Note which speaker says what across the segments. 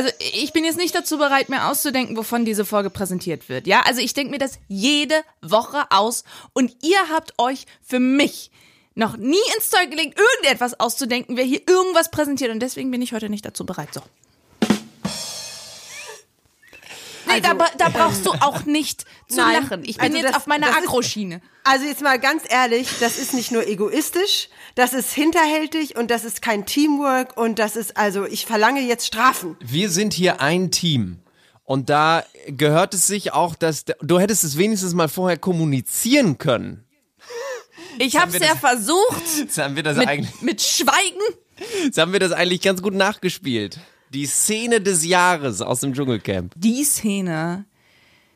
Speaker 1: Also ich bin jetzt nicht dazu bereit, mir auszudenken, wovon diese Folge präsentiert wird. Ja, also ich denke mir das jede Woche aus und ihr habt euch für mich noch nie ins Zeug gelegt, irgendetwas auszudenken, wer hier irgendwas präsentiert und deswegen bin ich heute nicht dazu bereit. So. Nee, da, bra- da brauchst du auch nicht zu
Speaker 2: Nein.
Speaker 1: lachen. Ich bin
Speaker 2: Also
Speaker 1: jetzt
Speaker 2: das-
Speaker 1: auf meiner Agroschiene.
Speaker 2: Also jetzt mal ganz ehrlich, das ist nicht nur egoistisch, das ist hinterhältig und das ist kein Teamwork und das ist also, ich verlange jetzt Strafen.
Speaker 3: Wir sind hier ein Team. Und da gehört es sich auch, dass du hättest es wenigstens mal vorher kommunizieren können.
Speaker 1: Ich habe es ja versucht.
Speaker 3: Jetzt haben wir das eigentlich,
Speaker 1: Mit, mit Schweigen.
Speaker 3: jetzt haben wir das eigentlich ganz gut nachgespielt. Die Szene des Jahres aus dem Dschungelcamp.
Speaker 1: Die Szene,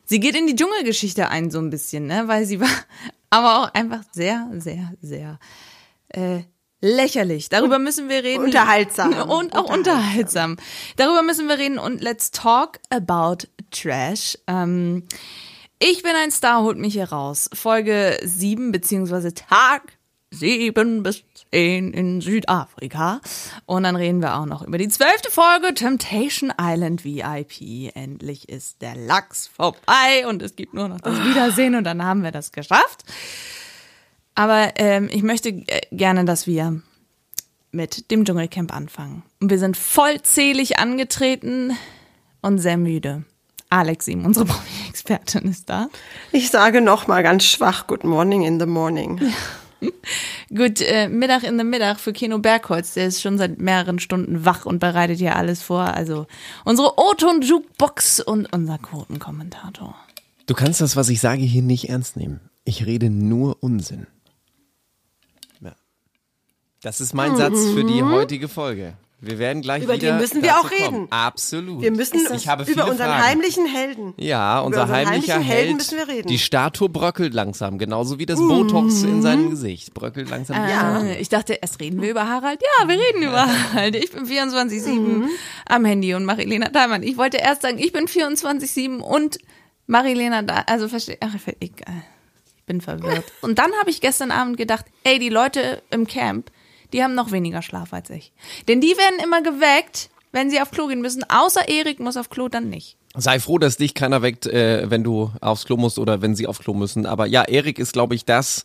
Speaker 1: sie geht in die Dschungelgeschichte ein so ein bisschen, ne, weil sie war aber auch einfach sehr, sehr, sehr äh, lächerlich. Darüber müssen wir reden.
Speaker 2: Unterhaltsam.
Speaker 1: Und auch unterhaltsam. Darüber müssen wir reden und let's talk about Trash. Ähm, ich bin ein Star, holt mich hier raus. Folge 7 beziehungsweise Tag 7 bis 10 in Südafrika. Und dann reden wir auch noch über die zwölfte Folge Temptation Island VIP. Endlich ist der Lachs vorbei und es gibt nur noch das Wiedersehen und dann haben wir das geschafft. Aber ähm, ich möchte äh, gerne, dass wir mit dem Dschungelcamp anfangen. Und wir sind vollzählig angetreten und sehr müde. Alex Sim, unsere Promi-Expertin, ist da.
Speaker 2: Ich sage noch mal ganz schwach, good morning in the morning.
Speaker 1: Gut, äh, Mittag in der Mittag für Kino Bergholz. Der ist schon seit mehreren Stunden wach und bereitet hier alles vor. Also unsere O-Ton-Jukebox und unser Quotenkommentator.
Speaker 3: Du kannst das, was ich sage, hier nicht ernst nehmen. Ich rede nur Unsinn. Ja. Das ist mein Satz für die heutige Folge. Wir werden gleich
Speaker 2: Über
Speaker 3: wieder
Speaker 2: den müssen wir auch reden.
Speaker 3: Kommen. Absolut.
Speaker 2: Wir müssen
Speaker 3: ich habe
Speaker 2: über unseren
Speaker 3: Fragen.
Speaker 2: heimlichen Helden.
Speaker 3: Ja, unser
Speaker 2: unseren
Speaker 3: heimlicher
Speaker 2: heimlichen Helden
Speaker 3: Held.
Speaker 2: müssen wir reden.
Speaker 3: Die Statue bröckelt langsam, genauso wie das Botox in seinem Gesicht. Bröckelt langsam.
Speaker 1: Äh, ich dachte, erst reden wir über Harald. Ja, wir reden über Harald. Ich bin 24-7 am Handy und Marilena Daimann. Ich wollte erst sagen, ich bin 24-7 und Marilena da. Also verstehe. Ach, egal. Ich bin verwirrt. Und dann habe ich gestern Abend gedacht, ey, die Leute im Camp, die haben noch weniger Schlaf als ich. Denn die werden immer geweckt, wenn sie auf Klo gehen müssen. Außer Erik muss auf Klo dann nicht.
Speaker 3: Sei froh, dass dich keiner weckt, äh, wenn du aufs Klo musst oder wenn sie aufs Klo müssen. Aber ja, Erik ist, glaube ich, das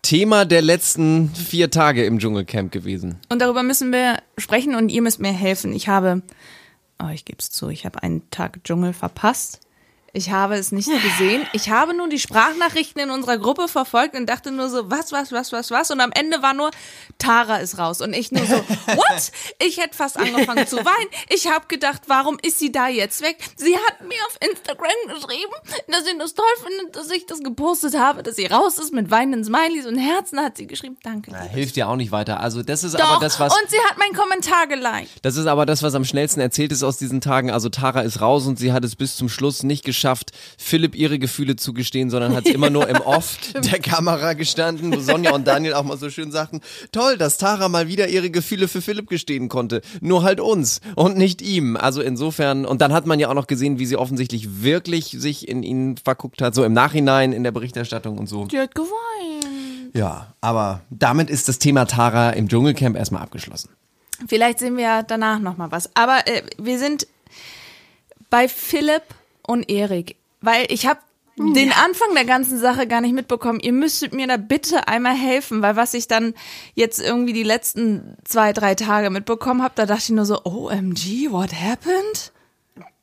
Speaker 3: Thema der letzten vier Tage im Dschungelcamp gewesen.
Speaker 1: Und darüber müssen wir sprechen und ihr müsst mir helfen. Ich habe, oh, ich gebe es zu, ich habe einen Tag Dschungel verpasst. Ich habe es nicht gesehen. Ich habe nur die Sprachnachrichten in unserer Gruppe verfolgt und dachte nur so, was, was, was, was, was. Und am Ende war nur, Tara ist raus. Und ich nur so, what? Ich hätte fast angefangen zu weinen. Ich habe gedacht, warum ist sie da jetzt weg? Sie hat mir auf Instagram geschrieben, dass sie das toll findet, dass ich das gepostet habe, dass sie raus ist mit weinenden Smileys und Herzen hat sie geschrieben. Danke.
Speaker 3: Na, hilft dir auch nicht weiter. Also das ist
Speaker 1: Doch,
Speaker 3: aber das, was
Speaker 1: und sie hat meinen Kommentar geliked.
Speaker 3: das ist aber das, was am schnellsten erzählt ist aus diesen Tagen. Also Tara ist raus und sie hat es bis zum Schluss nicht geschafft, Philipp ihre Gefühle zu gestehen, sondern hat immer nur im Off der Kamera gestanden, wo Sonja und Daniel auch mal so schön sagten, toll, dass Tara mal wieder ihre Gefühle für Philipp gestehen konnte. Nur halt uns und nicht ihm. Also insofern, und dann hat man ja auch noch gesehen, wie sie offensichtlich wirklich sich in ihn verguckt hat, so im Nachhinein in der Berichterstattung und so.
Speaker 1: Die hat geweint.
Speaker 3: Ja, aber damit ist das Thema Tara im Dschungelcamp erstmal abgeschlossen.
Speaker 1: Vielleicht sehen wir ja danach noch mal was. Aber äh, wir sind bei Philipp und Erik, weil ich habe den Anfang der ganzen Sache gar nicht mitbekommen. Ihr müsstet mir da bitte einmal helfen, weil was ich dann jetzt irgendwie die letzten zwei, drei Tage mitbekommen habe, da dachte ich nur so, OMG, what happened?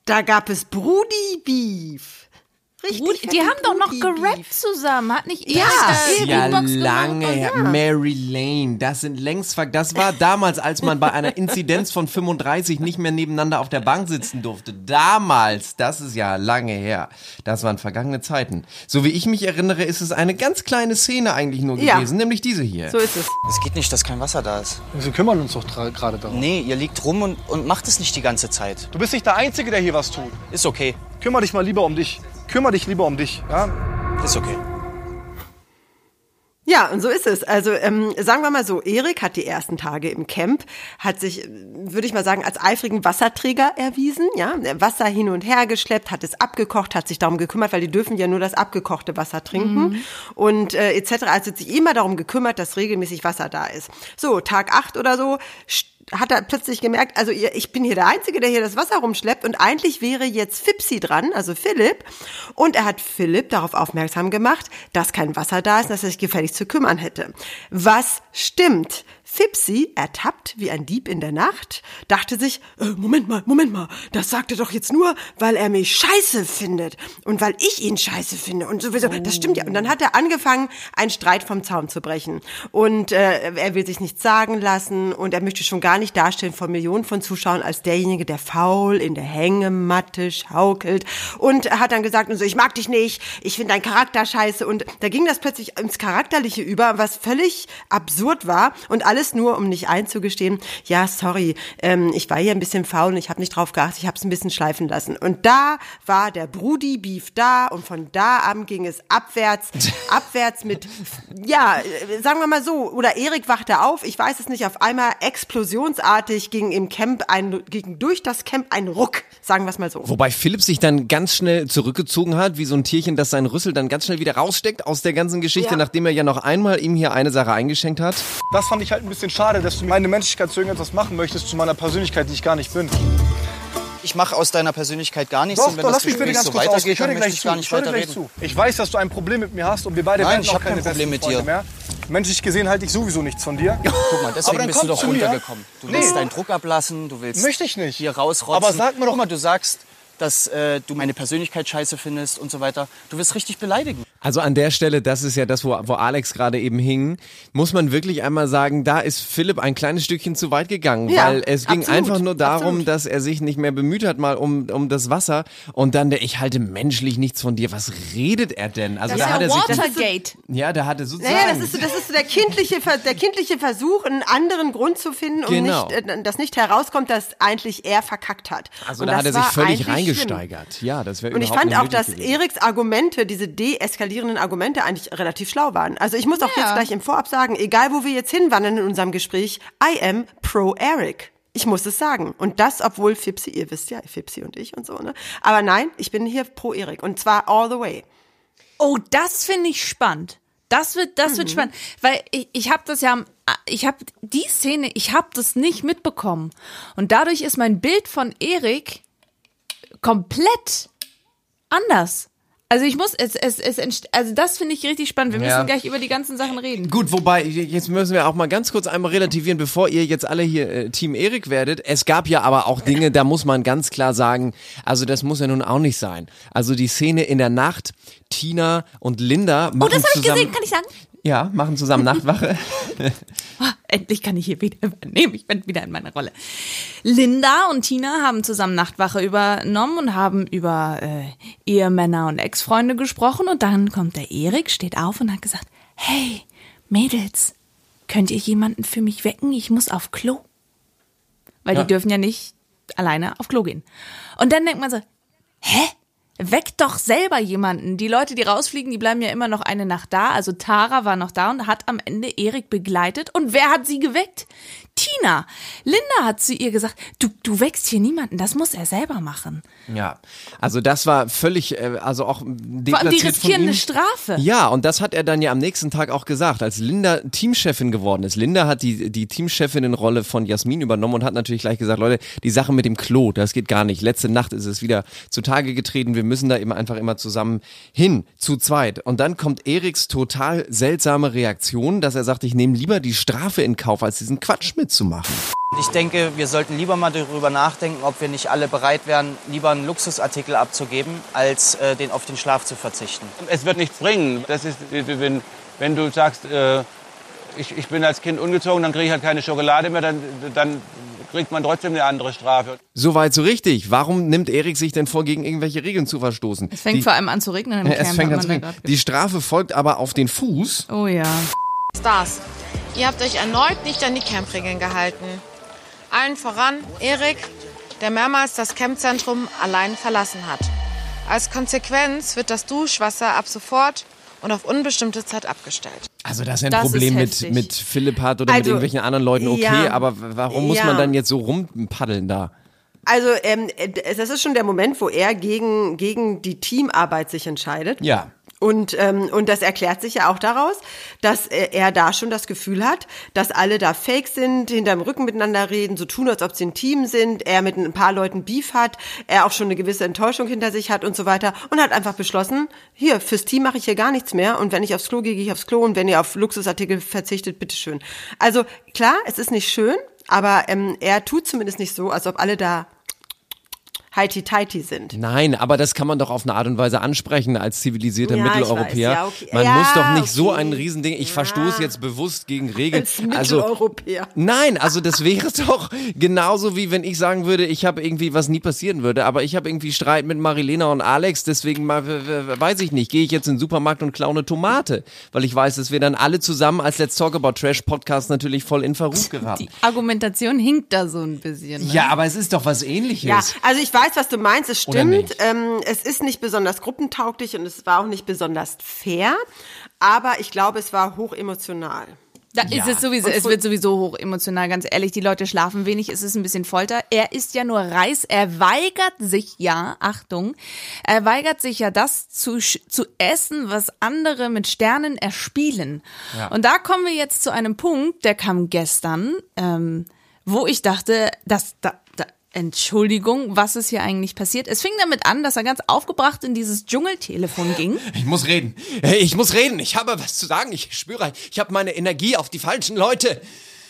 Speaker 2: Da gab es Brudi Beef. Richtig.
Speaker 1: Rudi, die haben doch noch gerappt zusammen, hat nicht
Speaker 2: Ja,
Speaker 1: Erik
Speaker 2: eben.
Speaker 1: da
Speaker 3: ja lange her. Mary Lane, das sind längst Das war damals, als man bei einer Inzidenz von 35 nicht mehr nebeneinander auf der Bank sitzen durfte. Damals, das ist ja lange her. Das waren vergangene Zeiten. So wie ich mich erinnere, ist es eine ganz kleine Szene eigentlich nur
Speaker 2: Ja.
Speaker 3: gewesen, nämlich diese hier.
Speaker 2: So ist es.
Speaker 4: Es geht nicht, dass kein Wasser da ist.
Speaker 5: Wir kümmern uns doch gerade darum.
Speaker 4: Nee, ihr liegt rum und, und macht es nicht die ganze Zeit.
Speaker 5: Du bist nicht der Einzige, der hier was tut.
Speaker 4: Ist okay.
Speaker 5: Kümmer dich mal lieber um dich. Kümmer dich lieber um dich. Ja?
Speaker 4: Ist okay.
Speaker 2: Ja, und so ist es. Also ähm, sagen wir mal so, Erik hat die ersten Tage im Camp, hat sich, würde ich mal sagen, als eifrigen Wasserträger erwiesen. Ja, Wasser hin und her geschleppt, hat es abgekocht, hat sich darum gekümmert, weil die dürfen ja nur das abgekochte Wasser trinken und äh, etc. Also hat sich immer darum gekümmert, dass regelmäßig Wasser da ist. So Tag acht oder so hat er plötzlich gemerkt, also ich bin hier der Einzige, der hier das Wasser rumschleppt und eigentlich wäre jetzt Fipsi dran, also Philipp. Und er hat Philipp darauf aufmerksam gemacht, dass kein Wasser da ist, dass er sich gefälligst zu kümmern hätte. Was stimmt? Fipsi, ertappt wie ein Dieb in der Nacht, dachte sich, äh, Moment mal, Moment mal, das sagt er doch jetzt nur, weil er mich scheiße findet und weil ich ihn scheiße finde und sowieso, das stimmt ja. Und dann hat er angefangen, einen Streit vom Zaun zu brechen. Und äh, er will sich nichts sagen lassen und er möchte schon gar nicht darstellen vor Millionen von Zuschauern als derjenige, der faul in der Hängematte schaukelt. Und hat dann gesagt, und so, ich mag dich nicht, ich finde deinen Charakter scheiße. Und da ging das plötzlich ins Charakterliche über, was völlig absurd war. Und alles nur, um nicht einzugestehen, ja, sorry, ähm, ich war hier ein bisschen faul und ich habe nicht drauf geachtet, ich habe es ein bisschen schleifen lassen. Und da war der Brudi-Beef da und von da an ging es abwärts, abwärts mit, ja, äh, sagen wir mal so, oder Erik wachte auf, ich weiß es nicht, auf einmal explosionsartig ging im Camp ein, ging durch das Camp ein Ruck, sagen wir es mal so.
Speaker 3: Wobei Philipp sich dann ganz schnell zurückgezogen hat, wie so ein Tierchen, das seinen Rüssel dann ganz schnell wieder raussteckt aus der ganzen Geschichte,
Speaker 2: Ja.
Speaker 3: nachdem er ja noch einmal ihm hier eine Sache eingeschenkt hat.
Speaker 5: Das fand ich halt ein bisschen schade, dass du meine Menschlichkeit zu irgendetwas machen möchtest, zu meiner Persönlichkeit, die ich gar nicht bin.
Speaker 4: Ich mache aus deiner Persönlichkeit gar nichts
Speaker 5: Doch,
Speaker 4: und wenn
Speaker 5: doch,
Speaker 4: das
Speaker 5: lass mich bitte ganz
Speaker 4: so
Speaker 5: kurz aus. Ich höre dir gleich
Speaker 4: ich
Speaker 5: zu.
Speaker 4: gar nicht
Speaker 5: Ich höre gleich zu. Ich weiß, dass du ein Problem mit mir hast und wir beide
Speaker 4: Nein,
Speaker 5: werden
Speaker 4: ich
Speaker 5: auch keine
Speaker 4: kein Problem mit dir.
Speaker 5: Mehr. Menschlich gesehen halte ich sowieso nichts von dir.
Speaker 4: Guck mal, deswegen bist du doch runtergekommen. Du willst deinen Druck ablassen, du willst
Speaker 5: Möchte ich nicht.
Speaker 4: hier rausrotzen.
Speaker 5: Aber sag mir doch-
Speaker 4: Guck mal, du sagst, dass äh, du meine Persönlichkeit scheiße findest und so weiter. Du wirst richtig beleidigen.
Speaker 3: Also an der Stelle, das ist ja das, wo, wo Alex gerade eben hing, muss man wirklich einmal sagen, da ist Philipp ein kleines Stückchen zu weit gegangen,
Speaker 2: Ja,
Speaker 3: weil es ging
Speaker 2: absolut,
Speaker 3: einfach nur darum,
Speaker 2: absolut.
Speaker 3: dass er sich nicht mehr bemüht hat mal um, um das Wasser und dann der, ich halte menschlich nichts von dir. Was redet er denn? Also
Speaker 1: Das
Speaker 3: da
Speaker 1: ist
Speaker 3: hat
Speaker 1: ja
Speaker 3: er sich,
Speaker 1: Watergate.
Speaker 3: ja, da hatte sozusagen.
Speaker 2: Naja, das ist, so- das ist so der kindliche, der kindliche Versuch, einen anderen Grund zu finden, um
Speaker 3: Genau.
Speaker 2: nicht, äh, dass nicht herauskommt, dass eigentlich er verkackt hat.
Speaker 3: also
Speaker 2: Und
Speaker 3: da hat er sich völlig
Speaker 2: eigentlich schlimm.
Speaker 3: reingesteigert. Ja, das wäre
Speaker 2: Und ich fand auch, dass
Speaker 3: gewesen.
Speaker 2: Eriks Argumente, diese deeskalierenden Argumente, eigentlich relativ schlau waren. Also ich muss auch
Speaker 1: Ja.
Speaker 2: jetzt gleich im Vorab sagen, egal wo wir jetzt hinwandern in unserem Gespräch, I am pro Eric. Ich muss es sagen. Und das, obwohl Fipsi, ihr wisst ja, Fipsi und ich und so, ne? Aber nein, ich bin hier pro Erik. Und zwar all the way.
Speaker 1: Oh, das finde ich spannend. Das wird, das wird spannend, weil ich, ich habe das ja, ich habe die Szene, ich habe das nicht mitbekommen und dadurch ist mein Bild von Erik komplett anders. Also ich muss, es, es, es, also das finde ich richtig spannend. Wir müssen
Speaker 3: Ja.
Speaker 1: gleich über die ganzen Sachen reden.
Speaker 3: Gut, wobei, jetzt müssen wir auch mal ganz kurz einmal relativieren, bevor ihr jetzt alle hier äh, Team Erik werdet. Es gab ja aber auch Dinge, da muss man ganz klar sagen, also das muss ja nun auch nicht sein. Also die Szene in der Nacht, Tina und Linda machen
Speaker 1: Oh, das habe ich gesehen, kann ich sagen?
Speaker 3: Ja, machen zusammen Nachtwache.
Speaker 1: Endlich kann ich hier wieder übernehmen. Ich bin wieder in meiner Rolle. Linda und Tina haben zusammen Nachtwache übernommen und haben über äh, Ehemänner und Ex-Freunde gesprochen. Und dann kommt der Erik, steht auf und hat gesagt, hey, Mädels, könnt ihr jemanden für mich wecken? Ich muss auf Klo. Weil
Speaker 3: Ja.
Speaker 1: die dürfen ja nicht alleine auf Klo gehen. Und dann denkt man so, hä? Weck doch selber jemanden. Die Leute, die rausfliegen, die bleiben ja immer noch eine Nacht da. Also Tara war noch da und hat am Ende Erik begleitet. Und wer hat sie geweckt? Tina. Linda hat zu ihr gesagt, du, du weckst hier niemanden, das muss er selber machen.
Speaker 3: Ja, also das war völlig, äh, also auch
Speaker 1: Vor allem die
Speaker 3: deplatziert von
Speaker 1: riskieren
Speaker 3: ihm.
Speaker 1: eine Strafe.
Speaker 3: Ja, und das hat er dann ja am nächsten Tag auch gesagt, als Linda Teamchefin geworden ist. Linda hat die, die Teamchefinnenrolle von Jasmin übernommen und hat natürlich gleich gesagt, Leute, die Sache mit dem Klo, das geht gar nicht. Letzte Nacht ist es wieder zutage getreten, wir müssen da immer einfach immer zusammen hin, zu zweit. Und dann kommt Eriks total seltsame Reaktion, dass er sagt, ich nehme lieber die Strafe in Kauf, als diesen Quatsch mitzumachen.
Speaker 4: Ich denke, wir sollten lieber mal darüber nachdenken, ob wir nicht alle bereit wären, lieber einen Luxusartikel abzugeben, als äh, den auf den Schlaf zu verzichten.
Speaker 6: Es wird nichts bringen. Das ist, wenn, wenn du sagst, äh, ich, ich bin als Kind ungezogen, dann kriege ich halt keine Schokolade mehr, dann, dann kriegt man trotzdem eine andere Strafe.
Speaker 3: Soweit so richtig. Warum nimmt Erik sich denn vor, gegen irgendwelche Regeln zu verstoßen?
Speaker 1: Es fängt
Speaker 3: die,
Speaker 1: vor allem an zu regnen im
Speaker 3: Ja,
Speaker 1: Camp.
Speaker 3: es fängt an zu regnen. Die Strafe folgt aber auf den Fuß.
Speaker 1: Oh ja.
Speaker 7: Stars. Ihr habt euch erneut nicht an die Campregeln gehalten. Allen voran Erik, der mehrmals das Campzentrum allein verlassen hat. Als Konsequenz wird das Duschwasser ab sofort und auf unbestimmte Zeit abgestellt.
Speaker 3: Also das ist ein
Speaker 1: Das ist
Speaker 3: Problem mit, mit Philipp hat oder mit
Speaker 2: Also,
Speaker 3: irgendwelchen anderen Leuten, okay,
Speaker 2: ja.
Speaker 3: aber warum muss
Speaker 2: Ja.
Speaker 3: man dann jetzt so rumpaddeln da?
Speaker 2: Also ähm, äh, das ist schon der Moment, wo er gegen, gegen die Teamarbeit sich entscheidet.
Speaker 3: Ja.
Speaker 2: Und, ähm, und das erklärt sich ja auch daraus, dass er, er da schon das Gefühl hat, dass alle da fake sind, hinterm Rücken miteinander reden, so tun, als ob sie ein Team sind, er mit ein paar Leuten Beef hat, er auch schon eine gewisse Enttäuschung hinter sich hat und so weiter und hat einfach beschlossen, hier, fürs Team mache ich hier gar nichts mehr und wenn ich aufs Klo gehe, gehe ich aufs Klo und wenn ihr auf Luxusartikel verzichtet, bitteschön. Also klar, es ist nicht schön, aber ähm, er tut zumindest nicht so, als ob alle da heiti-teiti sind.
Speaker 3: Nein, aber das kann man doch auf eine Art und Weise ansprechen als zivilisierter
Speaker 2: Ja,
Speaker 3: Mitteleuropäer.
Speaker 2: ja, okay.
Speaker 3: Man
Speaker 2: Ja,
Speaker 3: muss doch nicht so
Speaker 2: okay.
Speaker 3: ein Riesending, ich verstoße jetzt bewusst gegen Regeln.
Speaker 2: Als
Speaker 3: Also
Speaker 2: Mitteleuropäer.
Speaker 3: Nein, also das wäre doch genauso wie wenn ich sagen würde, ich habe irgendwie was nie passieren würde, aber ich habe irgendwie Streit mit Marilena und Alex, deswegen mal, weiß ich nicht, gehe ich jetzt in den Supermarkt und klaue eine Tomate, weil ich weiß, dass wir dann alle zusammen als Let's Talk About Trash Podcast natürlich voll in Verruf geraten.
Speaker 1: Die Argumentation hinkt da so ein bisschen. Ne?
Speaker 3: Ja, aber es ist doch was ähnliches.
Speaker 2: Ja, also ich weiß, was du meinst, es stimmt. Ähm, es ist nicht besonders gruppentauglich und es war auch nicht besonders fair, aber ich glaube, es war hoch emotional.
Speaker 1: Da ist es sowieso, es wird sowieso hoch emotional, ganz ehrlich. Die Leute schlafen wenig, es ist ein bisschen Folter. Er ist ja nur Reis, er weigert sich ja, Achtung, er weigert sich ja das zu, zu essen, was andere mit Sternen erspielen. Und da kommen wir jetzt zu einem Punkt, der kam gestern, ähm, wo ich dachte, dass da, da Entschuldigung, was ist hier eigentlich passiert? Es fing damit an, dass er ganz aufgebracht in dieses Dschungeltelefon ging.
Speaker 3: Ich muss reden. Ich muss reden. Ich habe was zu sagen. Ich spüre, ich habe meine Energie auf die falschen Leute.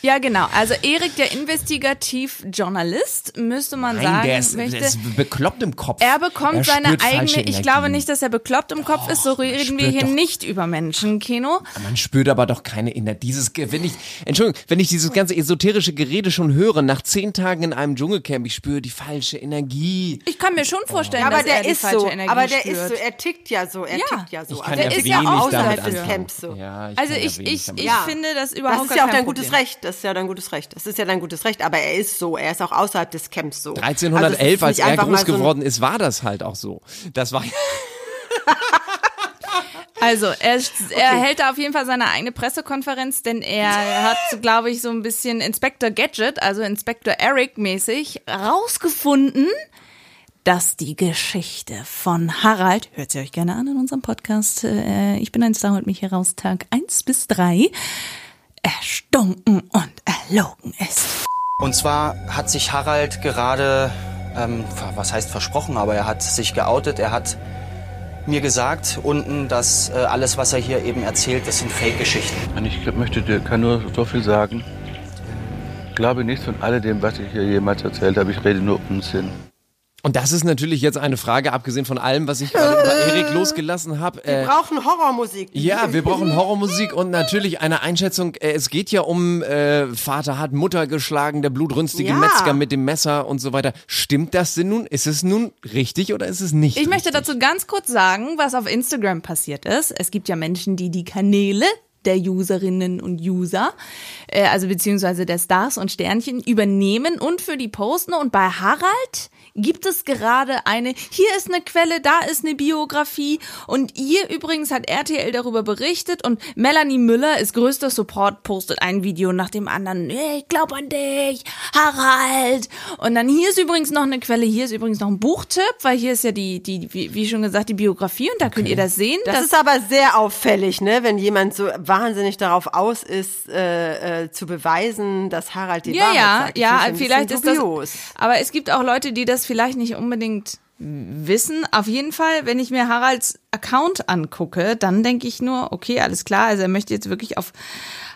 Speaker 1: Ja, genau. Also Erik, der Investigativjournalist, müsste man
Speaker 3: Nein,
Speaker 1: sagen,
Speaker 3: der ist,
Speaker 1: möchte.
Speaker 3: der ist bekloppt im Kopf.
Speaker 1: er bekommt
Speaker 3: Er
Speaker 1: seine eigene. Ich glaube nicht, dass er bekloppt im Kopf ist. So reden wir hier
Speaker 3: doch-
Speaker 1: nicht über Menschen, Kino.
Speaker 3: Man spürt aber doch keine Energie. Dieses, wenn ich, Entschuldigung, wenn ich dieses ganze esoterische Gerede schon höre, nach zehn Tagen in einem Dschungelcamp, ich spüre die falsche Energie.
Speaker 1: Ich kann mir schon vorstellen,
Speaker 2: aber
Speaker 1: dass er
Speaker 2: der
Speaker 1: die
Speaker 2: ist
Speaker 1: falsche
Speaker 2: so,
Speaker 1: Energie
Speaker 2: aber der
Speaker 1: spürt.
Speaker 2: ist so, er tickt ja so, er
Speaker 1: Ja.
Speaker 2: tickt ja so.
Speaker 3: Ich
Speaker 2: Also er
Speaker 1: ja
Speaker 2: ist ja außerhalb des. Camps so.
Speaker 3: Ja, ich
Speaker 1: also ich, ich, ich
Speaker 2: Ja.
Speaker 1: finde das überhaupt
Speaker 2: Das ist ja auch dein gutes. Recht. Das ist ja dein gutes Recht. Das ist ja dein gutes Recht. Aber er ist so. Er ist auch außerhalb des Camps so. Also es
Speaker 3: 1311,
Speaker 2: ist
Speaker 3: als er groß
Speaker 2: so
Speaker 3: geworden ist, war das halt auch so. Das war
Speaker 1: Also, er, er hält da auf jeden Fall seine eigene Pressekonferenz, denn er hat, glaube ich, so ein bisschen Inspector Gadget, also Inspector Eric mäßig, rausgefunden, dass die Geschichte von Harald, hört sie euch gerne an in unserem Podcast, äh, ich bin ein Star, holt mich heraus, Tag 1 bis 3, erstunken und erlogen ist.
Speaker 4: Und zwar hat sich Harald gerade, ähm, was heißt versprochen, aber er hat sich geoutet. Er hat mir gesagt unten, dass äh, alles, was er hier eben erzählt, das sind Fake-Geschichten.
Speaker 8: Und ich möchte dir kann nur so viel sagen. Ich glaube nichts von alledem, was ich hier jemals erzählt habe. Ich rede nur Unsinn.
Speaker 3: Und das ist natürlich jetzt eine Frage, abgesehen von allem, was ich gerade über Erik losgelassen habe.
Speaker 2: Wir
Speaker 3: Äh,
Speaker 2: brauchen Horrormusik.
Speaker 3: ja, wir brauchen Horrormusik und natürlich eine Einschätzung. Äh, es geht ja um äh, Vater hat Mutter geschlagen, der blutrünstige
Speaker 2: Ja.
Speaker 3: Metzger mit dem Messer und so weiter. Stimmt das denn nun? Ist es nun richtig oder ist es nicht?
Speaker 1: Ich möchte
Speaker 3: richtig?
Speaker 1: dazu ganz kurz sagen, was auf Instagram passiert ist. Es gibt ja Menschen, die die Kanäle der Userinnen und User, äh, also beziehungsweise der Stars und Sternchen übernehmen und für die posten. Und bei Harald gibt es gerade eine, hier ist eine Quelle, da ist eine Biografie. Und hier übrigens hat RTL darüber berichtet und Melanie Müller ist größter Support, postet ein Video nach dem anderen. Hey, ich glaub an dich, Harald. Und dann hier ist übrigens noch eine Quelle, hier ist übrigens noch ein Buchtipp, weil hier ist ja die, die, wie, wie schon gesagt, die Biografie und da könnt ihr das sehen.
Speaker 2: Das ist aber sehr auffällig, ne, wenn jemand so wahnsinnig darauf aus ist, äh, äh, zu beweisen, dass Harald die
Speaker 1: ja,
Speaker 2: Wahrheit
Speaker 1: ja,
Speaker 2: sagt. Ich
Speaker 1: ja,
Speaker 2: find's ein
Speaker 1: vielleicht ist das. Aber es gibt auch Leute, die das vielleicht nicht unbedingt wissen. Auf jeden Fall, wenn ich mir Haralds Account angucke, dann denke ich nur, okay, alles klar. Also er möchte jetzt wirklich auf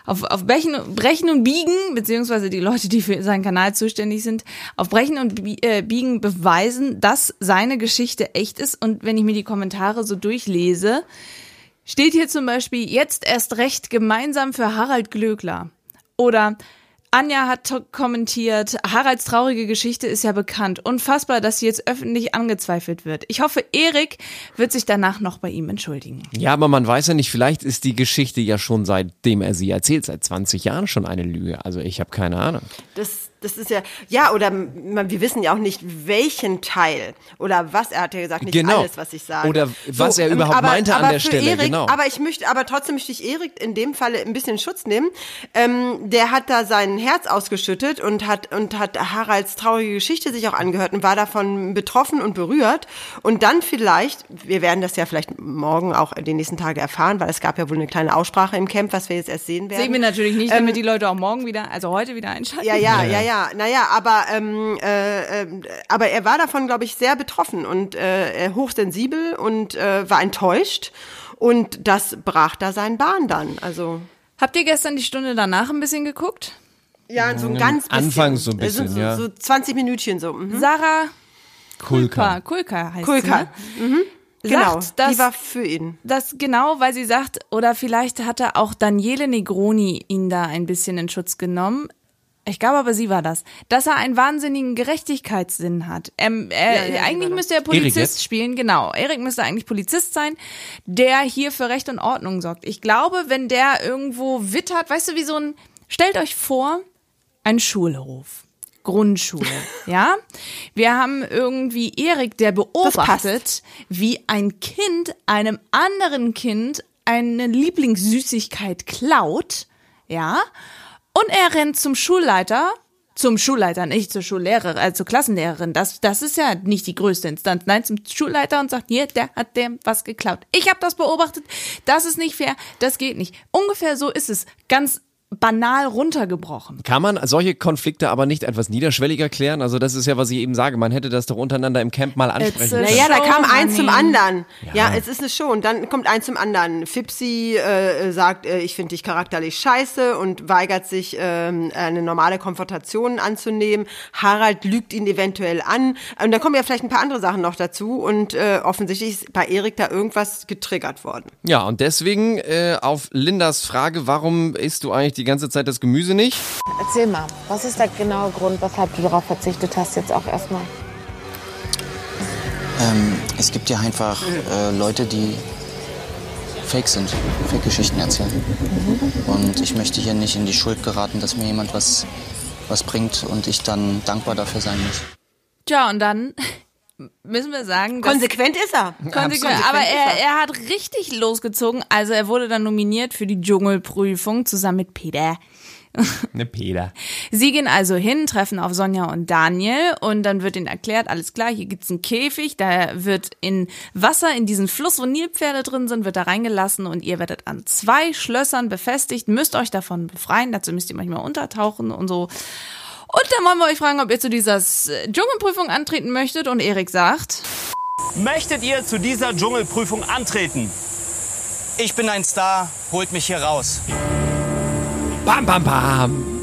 Speaker 1: auf, auf Brechen, Brechen und Biegen, beziehungsweise die Leute, die für seinen Kanal zuständig sind, auf Brechen und äh, Biegen beweisen, dass seine Geschichte echt ist. Und wenn ich mir die Kommentare so durchlese, steht hier zum Beispiel jetzt erst recht gemeinsam für Harald Glöckler. Oder Anja hat kommentiert, Haralds traurige Geschichte ist ja bekannt. Unfassbar, dass sie jetzt öffentlich angezweifelt wird. Ich hoffe, Erik wird sich danach noch bei ihm entschuldigen.
Speaker 3: Ja, aber man weiß ja nicht, vielleicht ist die Geschichte ja schon seitdem er sie erzählt, seit 20 Jahren schon eine Lüge. Also ich habe keine Ahnung.
Speaker 2: Das, Das ist ja, ja, oder man, wir wissen ja auch nicht, welchen Teil oder was, er hat ja gesagt, nicht
Speaker 3: Genau.
Speaker 2: alles, was ich sage.
Speaker 3: Oder was er
Speaker 2: ähm,
Speaker 3: überhaupt meinte an
Speaker 2: aber
Speaker 3: der
Speaker 2: für
Speaker 3: Stelle,
Speaker 2: Erik,
Speaker 3: genau.
Speaker 2: Aber ich möchte, aber trotzdem möchte ich Erik in dem Falle ein bisschen in Schutz nehmen. Ähm, der hat da sein Herz ausgeschüttet und hat, und hat Haralds traurige Geschichte sich auch angehört und war davon betroffen und berührt. Und dann vielleicht, wir werden das ja vielleicht morgen auch die nächsten Tage erfahren, weil es gab ja wohl eine kleine Aussprache im Camp, was wir jetzt erst sehen werden.
Speaker 1: Sehen wir natürlich nicht, damit die Leute auch morgen wieder, also heute wieder einschalten.
Speaker 2: Ja, ja, ja, ja. Naja, aber ähm, äh, äh, aber er war davon, glaube ich, sehr betroffen und äh, hochsensibel und äh, war enttäuscht. Und das brach da seinen Bahn dann. Also
Speaker 1: Habt ihr gestern die Stunde danach ein bisschen geguckt?
Speaker 2: ja, so ein ganz bisschen.
Speaker 3: Anfangs so ein
Speaker 2: Äh,
Speaker 3: bisschen,
Speaker 2: so,
Speaker 3: ja.
Speaker 2: So 20 Minütchen so. Mhm.
Speaker 1: Sarah
Speaker 3: Kulka.
Speaker 1: Kulka, Kulka heißt
Speaker 2: Kulka.
Speaker 1: sie. Ne?
Speaker 2: Genau,
Speaker 1: Sagt, dass,
Speaker 2: die war für ihn.
Speaker 1: das genau, weil sie sagt, oder vielleicht hatte auch Daniele Negroni ihn da ein bisschen in Schutz genommen. Ich glaube aber, sie war das. Dass er einen wahnsinnigen Gerechtigkeitssinn hat. Ähm, äh,
Speaker 2: Ja, ja,
Speaker 1: eigentlich müsste er Polizist spielen, genau. Erik müsste eigentlich Polizist sein, der hier für Recht und Ordnung sorgt. Ich glaube, wenn der irgendwo wittert, weißt du, wie so ein, stellt euch vor, ein Schulhof. Grundschule, ja? Wir haben irgendwie Erik, der beobachtet, wie ein Kind einem anderen Kind eine Lieblingssüßigkeit klaut, ja? Und er rennt zum Schulleiter, zum Schulleiter, nicht zur Schullehrerin, äh, zur Klassenlehrerin. Das, das ist ja nicht die größte Instanz. Nein, zum Schulleiter und sagt, hier, der hat dem was geklaut. Ich habe das beobachtet. Das ist nicht fair. Das geht nicht. Ungefähr so ist es. Ganz banal runtergebrochen.
Speaker 3: Kann man solche Konflikte aber nicht etwas niederschwelliger klären? Also das ist ja, was ich eben sage. Man hätte das doch untereinander im Camp mal ansprechen können.
Speaker 2: Naja, da kam eins zum anderen. Ja. es ist eine Show und dann kommt eins zum anderen. Fipsi äh, sagt, äh, ich finde dich charakterlich scheiße und weigert sich, ähm, eine normale Konfrontation anzunehmen. Harald lügt ihn eventuell an. Und da kommen ja vielleicht ein paar andere Sachen noch dazu und äh, offensichtlich ist bei Erik da irgendwas getriggert worden.
Speaker 3: Ja, und deswegen äh, auf Lindas Frage, warum isst du eigentlich die ganze Zeit das Gemüse nicht?
Speaker 7: Erzähl mal, was ist der genaue Grund, weshalb du darauf verzichtet hast, jetzt auch erstmal?
Speaker 4: Ähm, es gibt ja einfach äh, Leute, die fake sind, Fake-Geschichten erzählen. Und ich möchte hier nicht in die Schuld geraten, dass mir jemand was, was bringt und ich dann dankbar dafür sein muss.
Speaker 1: Tja, und dann müssen wir sagen, dass
Speaker 2: Konsequent ist er.
Speaker 1: Konsequent. Aber er, er hat richtig losgezogen. Also er wurde dann nominiert für die Dschungelprüfung zusammen mit Peter.
Speaker 3: Ne Peter.
Speaker 1: Sie gehen also hin, treffen auf Sonja und Daniel und dann wird ihnen erklärt, alles klar, hier gibt's einen Käfig, da wird in Wasser in diesen Fluss, wo Nilpferde drin sind, wird da reingelassen und ihr werdet an zwei Schlössern befestigt, müsst euch davon befreien, dazu müsst ihr manchmal untertauchen und so. Und dann wollen wir euch fragen, ob ihr zu dieser Dschungelprüfung antreten möchtet und Erik sagt,
Speaker 9: Möchtet ihr zu dieser Dschungelprüfung antreten?
Speaker 4: Ich bin ein Star, holt mich hier raus.
Speaker 3: Bam, bam, bam.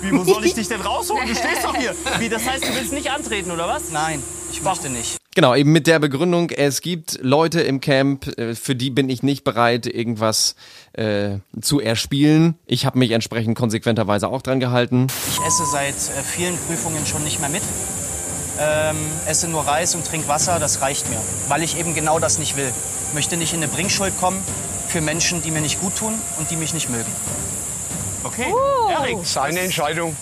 Speaker 9: Wie, wo soll ich dich denn rausholen? Du stehst doch hier. Wie, das heißt, du willst nicht antreten, oder was?
Speaker 4: Nein, ich möchte nicht.
Speaker 3: Genau, eben mit der Begründung, es gibt Leute im Camp, äh, für die bin ich nicht bereit, irgendwas äh, zu erspielen. Ich habe mich entsprechend konsequenterweise auch dran gehalten.
Speaker 4: Ich esse seit äh, vielen Prüfungen schon nicht mehr mit. Ähm, esse nur Reis und trink Wasser, das reicht mir. Weil ich eben genau das nicht will. Ich möchte nicht in eine Bringschuld kommen für Menschen, die mir nicht gut tun und die mich nicht mögen.
Speaker 9: Okay, Erik.
Speaker 6: Seine Entscheidung.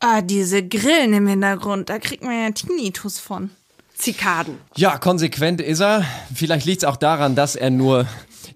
Speaker 1: ah, diese Grillen im Hintergrund, da kriegt man ja Tinnitus von.
Speaker 2: Zikaden.
Speaker 3: Ja, konsequent ist er. Vielleicht liegt es auch daran, dass er nur,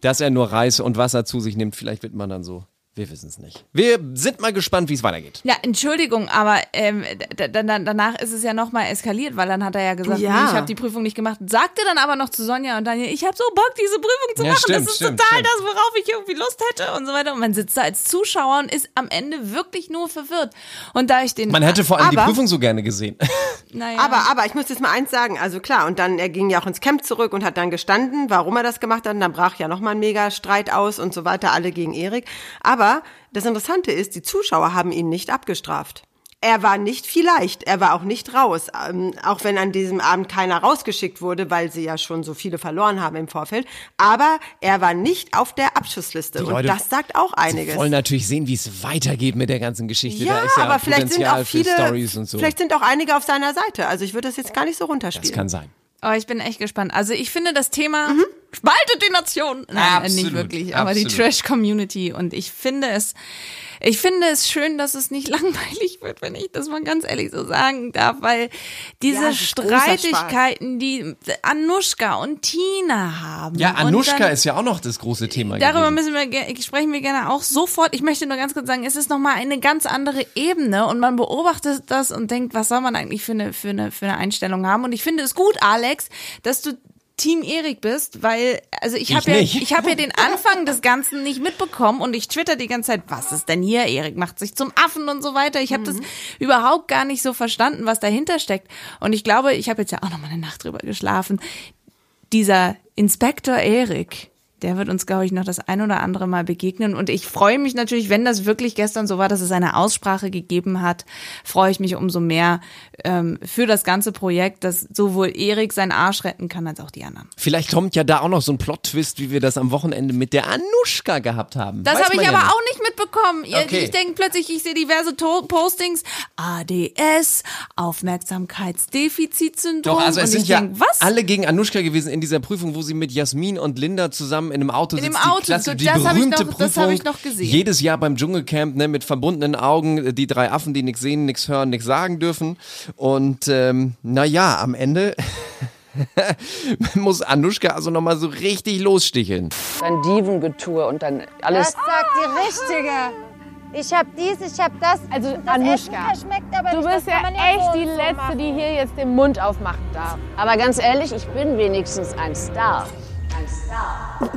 Speaker 3: dass er nur Reis und Wasser zu sich nimmt. Vielleicht wird man dann so. Wir wissen es nicht. Wir sind mal gespannt, wie es weitergeht.
Speaker 1: Ja, Entschuldigung, aber ähm, da, da, da- danach ist es ja nochmal eskaliert, weil dann hat er ja gesagt,
Speaker 2: Ja.
Speaker 1: nee, ich habe die Prüfung nicht gemacht. Sagte dann aber noch zu Sonja und Daniel, ich habe so Bock, diese Prüfung zu
Speaker 3: Ja,
Speaker 1: machen.
Speaker 3: stimmt,
Speaker 1: das ist
Speaker 3: stimmt,
Speaker 1: total
Speaker 3: stimmt.
Speaker 1: das, worauf ich irgendwie Lust hätte und so weiter. Und man sitzt da als Zuschauer und ist am Ende wirklich nur verwirrt. Und da ich den...
Speaker 3: Man hätte vor allem die
Speaker 2: Aber-
Speaker 3: Prüfung so gerne gesehen.
Speaker 1: naja,
Speaker 2: Aber, aber ich muss jetzt mal eins sagen, also klar, und dann, er ging ja auch ins Camp zurück und hat dann gestanden, warum er das gemacht hat, und dann brach ja nochmal ein mega Streit aus und so weiter, alle gegen Erik. Aber das Interessante ist, die Zuschauer haben ihn nicht abgestraft. Er war nicht vielleicht, er war auch nicht raus, ähm, auch wenn an diesem Abend keiner rausgeschickt wurde, weil sie ja schon so viele verloren haben im Vorfeld. Aber er war nicht auf der Abschussliste und
Speaker 3: Leute
Speaker 2: das sagt auch einiges.
Speaker 3: Wir wollen natürlich sehen, wie es weitergeht mit der ganzen Geschichte.
Speaker 2: Ja,
Speaker 3: da ist ja
Speaker 2: aber vielleicht sind
Speaker 3: Potenzial
Speaker 2: auch viele,
Speaker 3: für Stories und so.
Speaker 2: vielleicht sind auch einige auf seiner Seite. Also ich würde das jetzt gar nicht so runterspielen.
Speaker 3: das kann sein.
Speaker 1: oh, ich bin echt gespannt. Also ich finde das Thema spaltet die Nation. Nein, äh, nicht
Speaker 3: Absolut,
Speaker 1: wirklich, aber die
Speaker 3: absolut.
Speaker 1: Trash-Community. Und ich finde es, ich finde es schön, dass es nicht langweilig wird, wenn ich das mal ganz ehrlich so sagen darf, weil diese
Speaker 2: Ja,
Speaker 1: Streitigkeiten, die Anushka und Tina haben.
Speaker 3: Ja, Anushka
Speaker 1: dann-
Speaker 3: ist ja auch noch das große Thema.
Speaker 1: Darüber
Speaker 3: gewesen.
Speaker 1: müssen wir, sprechen wir gerne auch sofort. Ich möchte nur ganz kurz sagen, es ist nochmal eine ganz andere Ebene und man beobachtet das und denkt, was soll man eigentlich für eine, für eine, für eine Einstellung haben? Und ich finde es gut, Alex, dass du Team Erik bist, weil, also ich
Speaker 3: Ich
Speaker 1: habe ja,
Speaker 3: nicht.
Speaker 1: ich habe ja den Anfang des Ganzen nicht mitbekommen und ich twitter die ganze Zeit, was ist denn hier? Erik macht sich zum Affen und so weiter. Ich habe das überhaupt gar nicht so verstanden, was dahinter steckt. Und ich glaube, ich habe jetzt ja auch noch mal eine Nacht drüber geschlafen dieser Inspektor Erik, der wird uns, glaube ich, noch das ein oder andere Mal begegnen. Und ich freue mich natürlich, wenn das wirklich gestern so war, dass es eine Aussprache gegeben hat, freue ich mich umso mehr ähm, für das ganze Projekt, dass sowohl Erik seinen Arsch retten kann, als auch die anderen.
Speaker 3: Vielleicht kommt ja da auch noch so ein Plot-Twist, wie wir das am Wochenende mit der Anushka gehabt haben.
Speaker 1: Das habe ich
Speaker 3: ja
Speaker 1: aber
Speaker 3: nicht.
Speaker 1: auch nicht mitbekommen. Ihr-
Speaker 3: Okay.
Speaker 1: Ich denke plötzlich, ich sehe diverse to Postings, ADS, Aufmerksamkeitsdefizitsyndrom.
Speaker 3: Doch, also es sind
Speaker 1: ich
Speaker 3: ja
Speaker 1: denk, was?
Speaker 3: alle gegen Anushka gewesen in dieser Prüfung, wo sie mit Jasmin und Linda zusammen in einem Auto
Speaker 1: In dem
Speaker 3: sitzt.
Speaker 1: Auto,
Speaker 3: die Klasse,
Speaker 1: so,
Speaker 3: die
Speaker 1: das hab ich
Speaker 3: berühmte
Speaker 1: noch-
Speaker 3: Prüfung.
Speaker 1: das hab ich noch gesehen.
Speaker 3: Jedes Jahr beim Dschungelcamp ne, mit verbundenen Augen, äh, die drei Affen, die nichts sehen, nichts hören, nichts sagen dürfen. Und ähm, naja, am Ende muss Anushka also nochmal so richtig lossticheln.
Speaker 10: Dein Divengetue und dann alles.
Speaker 11: Das sagt die Richtige. Ich hab dies, ich hab das.
Speaker 10: Also
Speaker 11: das
Speaker 10: Anushka,
Speaker 11: Essen schmeckt aber
Speaker 10: du
Speaker 11: nicht.
Speaker 10: bist ja echt die Letzte,
Speaker 11: machen.
Speaker 10: die hier jetzt den Mund aufmachen darf.
Speaker 12: Aber ganz ehrlich, ich bin wenigstens ein Star. Ein Star.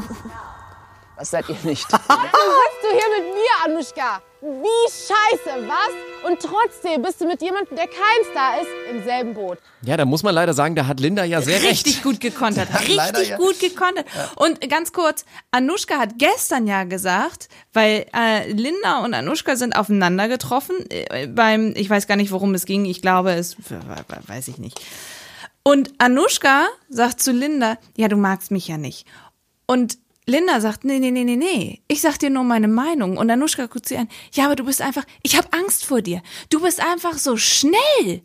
Speaker 10: Was seid ihr nicht? Jetzt sitzt du hier mit mir, Anushka. Wie scheiße, was? Und trotzdem bist du mit jemandem, der kein Star ist, im selben Boot.
Speaker 3: Ja, da muss man leider sagen, da hat Linda ja sehr
Speaker 1: richtig
Speaker 3: recht.
Speaker 1: gut gekontert.
Speaker 3: Ja, leider,
Speaker 1: Richtig
Speaker 3: ja.
Speaker 1: gut gekontert. Und ganz kurz, Anushka hat gestern ja gesagt, weil äh, Linda und Anushka sind aufeinander getroffen äh, beim, ich weiß gar nicht, worum es ging. Ich glaube, es weiß ich nicht. Und Anushka sagt zu Linda, ja, du magst mich ja nicht. Und Linda sagt, nee, nee, nee, nee, nee. Ich sag dir nur meine Meinung. Und Anushka guckt sie an, ja, aber du bist einfach, ich habe Angst vor dir. Du bist einfach so schnell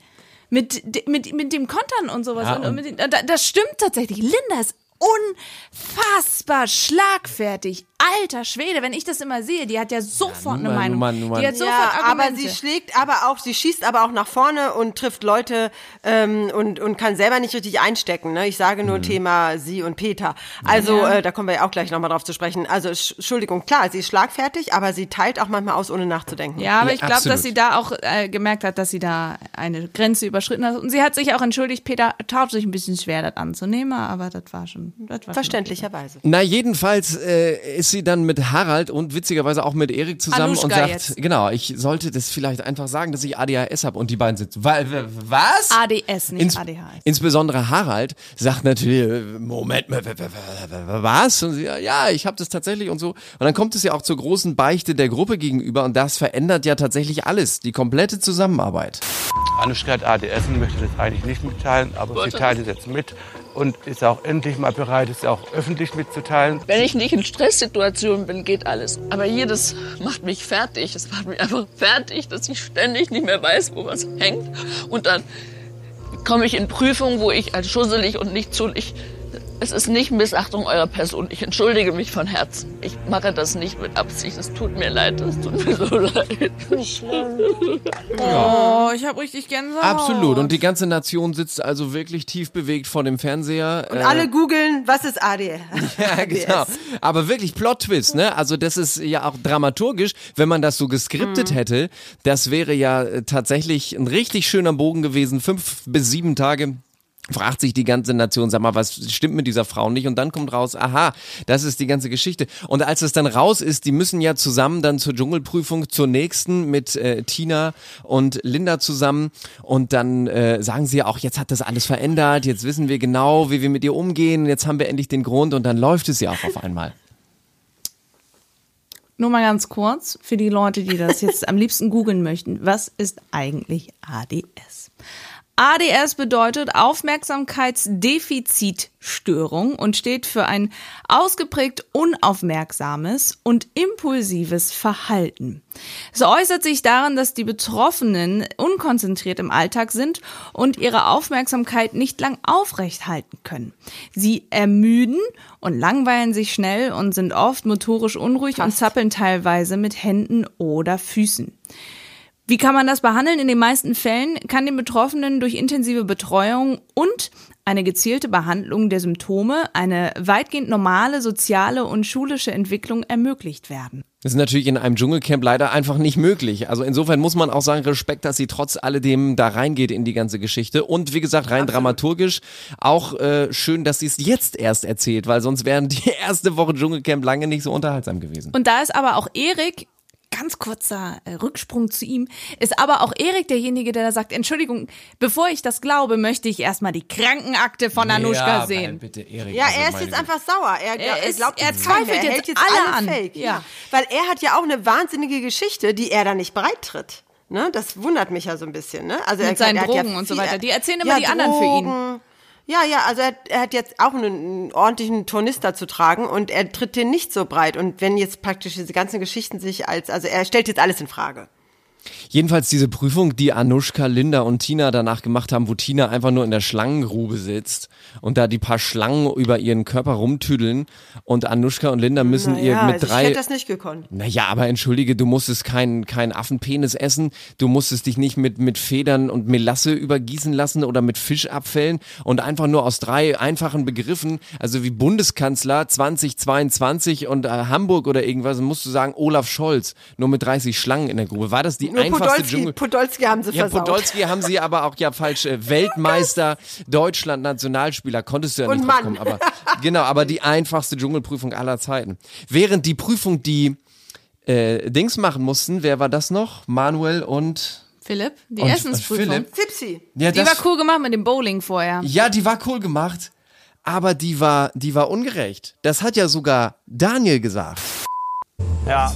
Speaker 1: mit, mit, mit dem Kontern und sowas.
Speaker 3: Ja,
Speaker 1: und,
Speaker 3: und-
Speaker 1: den, da, das stimmt tatsächlich. Linda ist unfassbar schlagfertig. Alter Schwede, wenn ich das immer sehe, die hat ja sofort
Speaker 3: nun
Speaker 1: eine
Speaker 3: mal,
Speaker 1: Meinung.
Speaker 3: nun mal.
Speaker 1: Die hat sofort
Speaker 2: ja, aber
Speaker 1: Argumente.
Speaker 2: sie schlägt aber auch, sie schießt aber auch nach vorne und trifft Leute ähm, und, und kann selber nicht richtig einstecken. Ne? Ich sage nur Thema sie und Peter. Also
Speaker 1: Ja.
Speaker 2: äh, da kommen wir ja auch gleich nochmal drauf zu sprechen. Also Sch- Entschuldigung, klar, sie ist schlagfertig, aber sie teilt auch manchmal aus, ohne nachzudenken.
Speaker 1: Ja, aber
Speaker 3: Ja,
Speaker 1: ich glaube, dass sie da auch äh, gemerkt hat, dass sie da eine Grenze überschritten hat. Und sie hat sich auch entschuldigt. Peter tat sich ein bisschen schwer, das anzunehmen, aber das war schon. War
Speaker 2: Verständlicherweise.
Speaker 3: Na, jedenfalls äh, ist sie dann mit Harald und witzigerweise auch mit Erik zusammen und
Speaker 1: Anushka
Speaker 3: sagt,
Speaker 1: jetzt.
Speaker 3: genau, ich sollte das vielleicht einfach sagen, dass ich ADHS habe und die beiden sitzen. Wa- wa- Was?
Speaker 1: ADS, nicht
Speaker 3: Ins
Speaker 1: ADHS.
Speaker 3: Insbesondere Harald sagt natürlich, Moment, wa- wa- wa- wa- wa- was? Und sie, ja, ja, ich habe das tatsächlich und so. Und dann kommt es ja auch zur großen Beichte der Gruppe gegenüber und das verändert ja tatsächlich alles, die komplette Zusammenarbeit.
Speaker 6: Anushka hat ADS und möchte das eigentlich nicht mitteilen, aber sie teilt es jetzt mit und ist auch endlich mal bereit, es auch öffentlich mitzuteilen.
Speaker 13: Wenn ich nicht in Stresssituationen bin, geht alles. Aber hier, das macht mich fertig. Es macht mich einfach fertig, dass ich ständig nicht mehr weiß, wo was hängt. Und dann komme ich in Prüfungen, wo ich als schusselig und nicht zu... Ich, es ist nicht Missachtung eurer Person. Ich entschuldige mich von Herzen. Ich mache das nicht mit Absicht. Es tut mir leid. Es tut mir so leid.
Speaker 11: Nicht schlimm.
Speaker 1: Oh, ich habe richtig Gänsehaut.
Speaker 3: Absolut. Und die ganze Nation sitzt also wirklich tief bewegt vor dem Fernseher.
Speaker 2: Und
Speaker 3: Äh,
Speaker 2: alle googeln, was ist AD?
Speaker 3: Ja, genau. Aber wirklich Plot-Twist, ne? Also das ist ja auch dramaturgisch, wenn man das so geskriptet hätte, das wäre ja äh, tatsächlich ein richtig schöner Bogen gewesen. Fünf bis sieben Tage. Fragt sich die ganze Nation, sag mal, was stimmt mit dieser Frau nicht? Und dann kommt raus, aha, das ist die ganze Geschichte. Und als es dann raus ist, die müssen ja zusammen dann zur Dschungelprüfung, zur nächsten mit äh, Tina und Linda zusammen. Und dann äh, sagen sie ja auch, jetzt hat das alles verändert, jetzt wissen wir genau, wie wir mit ihr umgehen, jetzt haben wir endlich den Grund und dann läuft es ja auch auf einmal.
Speaker 1: Nur mal ganz kurz für die Leute, die das jetzt am liebsten googeln möchten. Was ist eigentlich ADS? ADS bedeutet Aufmerksamkeitsdefizitstörung und steht für ein ausgeprägt unaufmerksames und impulsives Verhalten. Es äußert sich darin, dass die Betroffenen unkonzentriert im Alltag sind und ihre Aufmerksamkeit nicht lang aufrecht halten können. Sie ermüden und langweilen sich schnell und sind oft motorisch unruhig und zappeln teilweise mit Händen oder Füßen. Wie kann man das behandeln? In den meisten Fällen kann den Betroffenen durch intensive Betreuung und eine gezielte Behandlung der Symptome eine weitgehend normale soziale und schulische Entwicklung ermöglicht werden.
Speaker 3: Das ist natürlich in einem Dschungelcamp leider einfach nicht möglich. Also insofern muss man auch sagen, Respekt, dass sie trotz alledem da reingeht in die ganze Geschichte. Und wie gesagt, rein dramaturgisch auch äh, schön, dass sie es jetzt erst erzählt, weil sonst wären die erste Woche Dschungelcamp lange nicht so unterhaltsam gewesen.
Speaker 1: Und da ist aber auch Erik ganz kurzer äh, Rücksprung zu ihm, ist aber auch Erik derjenige, der da sagt, Entschuldigung, bevor ich das glaube, möchte ich erstmal die Krankenakte von Anushka
Speaker 3: ja,
Speaker 1: sehen.
Speaker 3: Bitte, Erik,
Speaker 2: Ja,
Speaker 3: also
Speaker 2: er ist jetzt
Speaker 3: Güte.
Speaker 2: einfach sauer. Er,
Speaker 1: Er
Speaker 2: er glaubt
Speaker 1: er
Speaker 2: jetzt
Speaker 1: zweifelt.
Speaker 2: Er
Speaker 1: jetzt
Speaker 2: hält
Speaker 1: alle
Speaker 2: alle
Speaker 1: an.
Speaker 2: Fake.
Speaker 1: Ja.
Speaker 2: Ja. Weil er hat ja auch eine wahnsinnige Geschichte, die er da nicht breit tritt. Ne? Das wundert mich ja so ein bisschen. Ne? Also
Speaker 1: Mit
Speaker 2: er,
Speaker 1: seinen
Speaker 2: er hat ja
Speaker 1: Drogen und so weiter. Die erzählen immer
Speaker 2: ja,
Speaker 1: die anderen für ihn.
Speaker 2: Ja, ja, also er, er hat jetzt auch einen, einen ordentlichen Tornister zu tragen und er tritt den nicht so breit. Und wenn jetzt praktisch diese ganzen Geschichten sich als, also er stellt jetzt alles in Frage.
Speaker 3: Jedenfalls diese Prüfung, die Anushka, Linda und Tina danach gemacht haben, wo Tina einfach nur in der Schlangengrube sitzt und da die paar Schlangen über ihren Körper rumtüdeln und Anushka und Linda müssen ihr
Speaker 2: ja,
Speaker 3: mit
Speaker 2: also
Speaker 3: drei
Speaker 2: ich hätte das nicht gekonnt.
Speaker 3: Naja, aber entschuldige, du musstest keinen kein Affenpenis essen, du musstest dich nicht mit, mit Federn und Melasse übergießen lassen oder mit Fischabfällen und einfach nur aus drei einfachen Begriffen, also wie Bundeskanzler 2022 und äh, Hamburg oder irgendwas, musst du sagen Olaf Scholz, nur mit 30 Schlangen in der Grube. War das die
Speaker 2: Nur
Speaker 3: einfachste
Speaker 2: Podolski,
Speaker 3: Dschungel?
Speaker 2: Podolski haben sie
Speaker 3: Ja,
Speaker 2: versaut.
Speaker 3: Podolski haben sie aber auch ja falsch. Äh, Weltmeister, Deutschland, Nationalspieler, konntest du ja nicht drauf kommen. Aber genau, aber die einfachste Dschungelprüfung aller Zeiten. Während die Prüfung, die äh, Dings machen mussten, wer war das noch? Manuel und
Speaker 1: Philipp, die
Speaker 3: Und-
Speaker 1: Essensprüfung.
Speaker 3: Philipp.
Speaker 2: Zipsi.
Speaker 3: ja,
Speaker 1: Die war cool gemacht mit dem Bowling vorher.
Speaker 3: ja, die war cool gemacht, aber die war, die war ungerecht. Das hat ja sogar Daniel gesagt.
Speaker 9: Ja.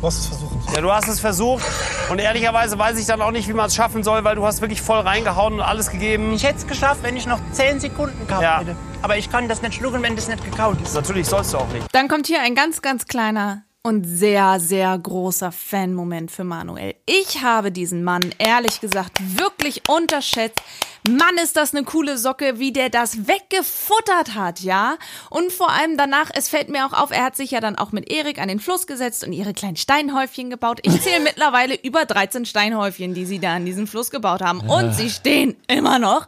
Speaker 5: Du hast es versucht.
Speaker 9: Ja, du hast es versucht. Und ehrlicherweise weiß ich dann auch nicht, wie man es schaffen soll, weil du hast wirklich voll reingehauen und alles gegeben.
Speaker 14: Ich hätte es geschafft, wenn ich noch 10 Sekunden gehabt
Speaker 9: Ja.
Speaker 14: hätte. Aber ich kann das nicht schlucken, wenn das nicht gekaut ist.
Speaker 9: Natürlich sollst du auch nicht.
Speaker 1: Dann kommt hier ein ganz, ganz kleiner und sehr, sehr großer Fan-Moment für Manuel. Ich habe diesen Mann, ehrlich gesagt, wirklich unterschätzt. Mann, ist das eine coole Socke, wie der das weggefuttert hat, ja? Und vor allem danach, es fällt mir auch auf, er hat sich ja dann auch mit Erik an den Fluss gesetzt und ihre kleinen Steinhäufchen gebaut. Ich zähle mittlerweile über 13 Steinhäufchen, die sie da an diesem Fluss gebaut haben. Und sie stehen immer noch.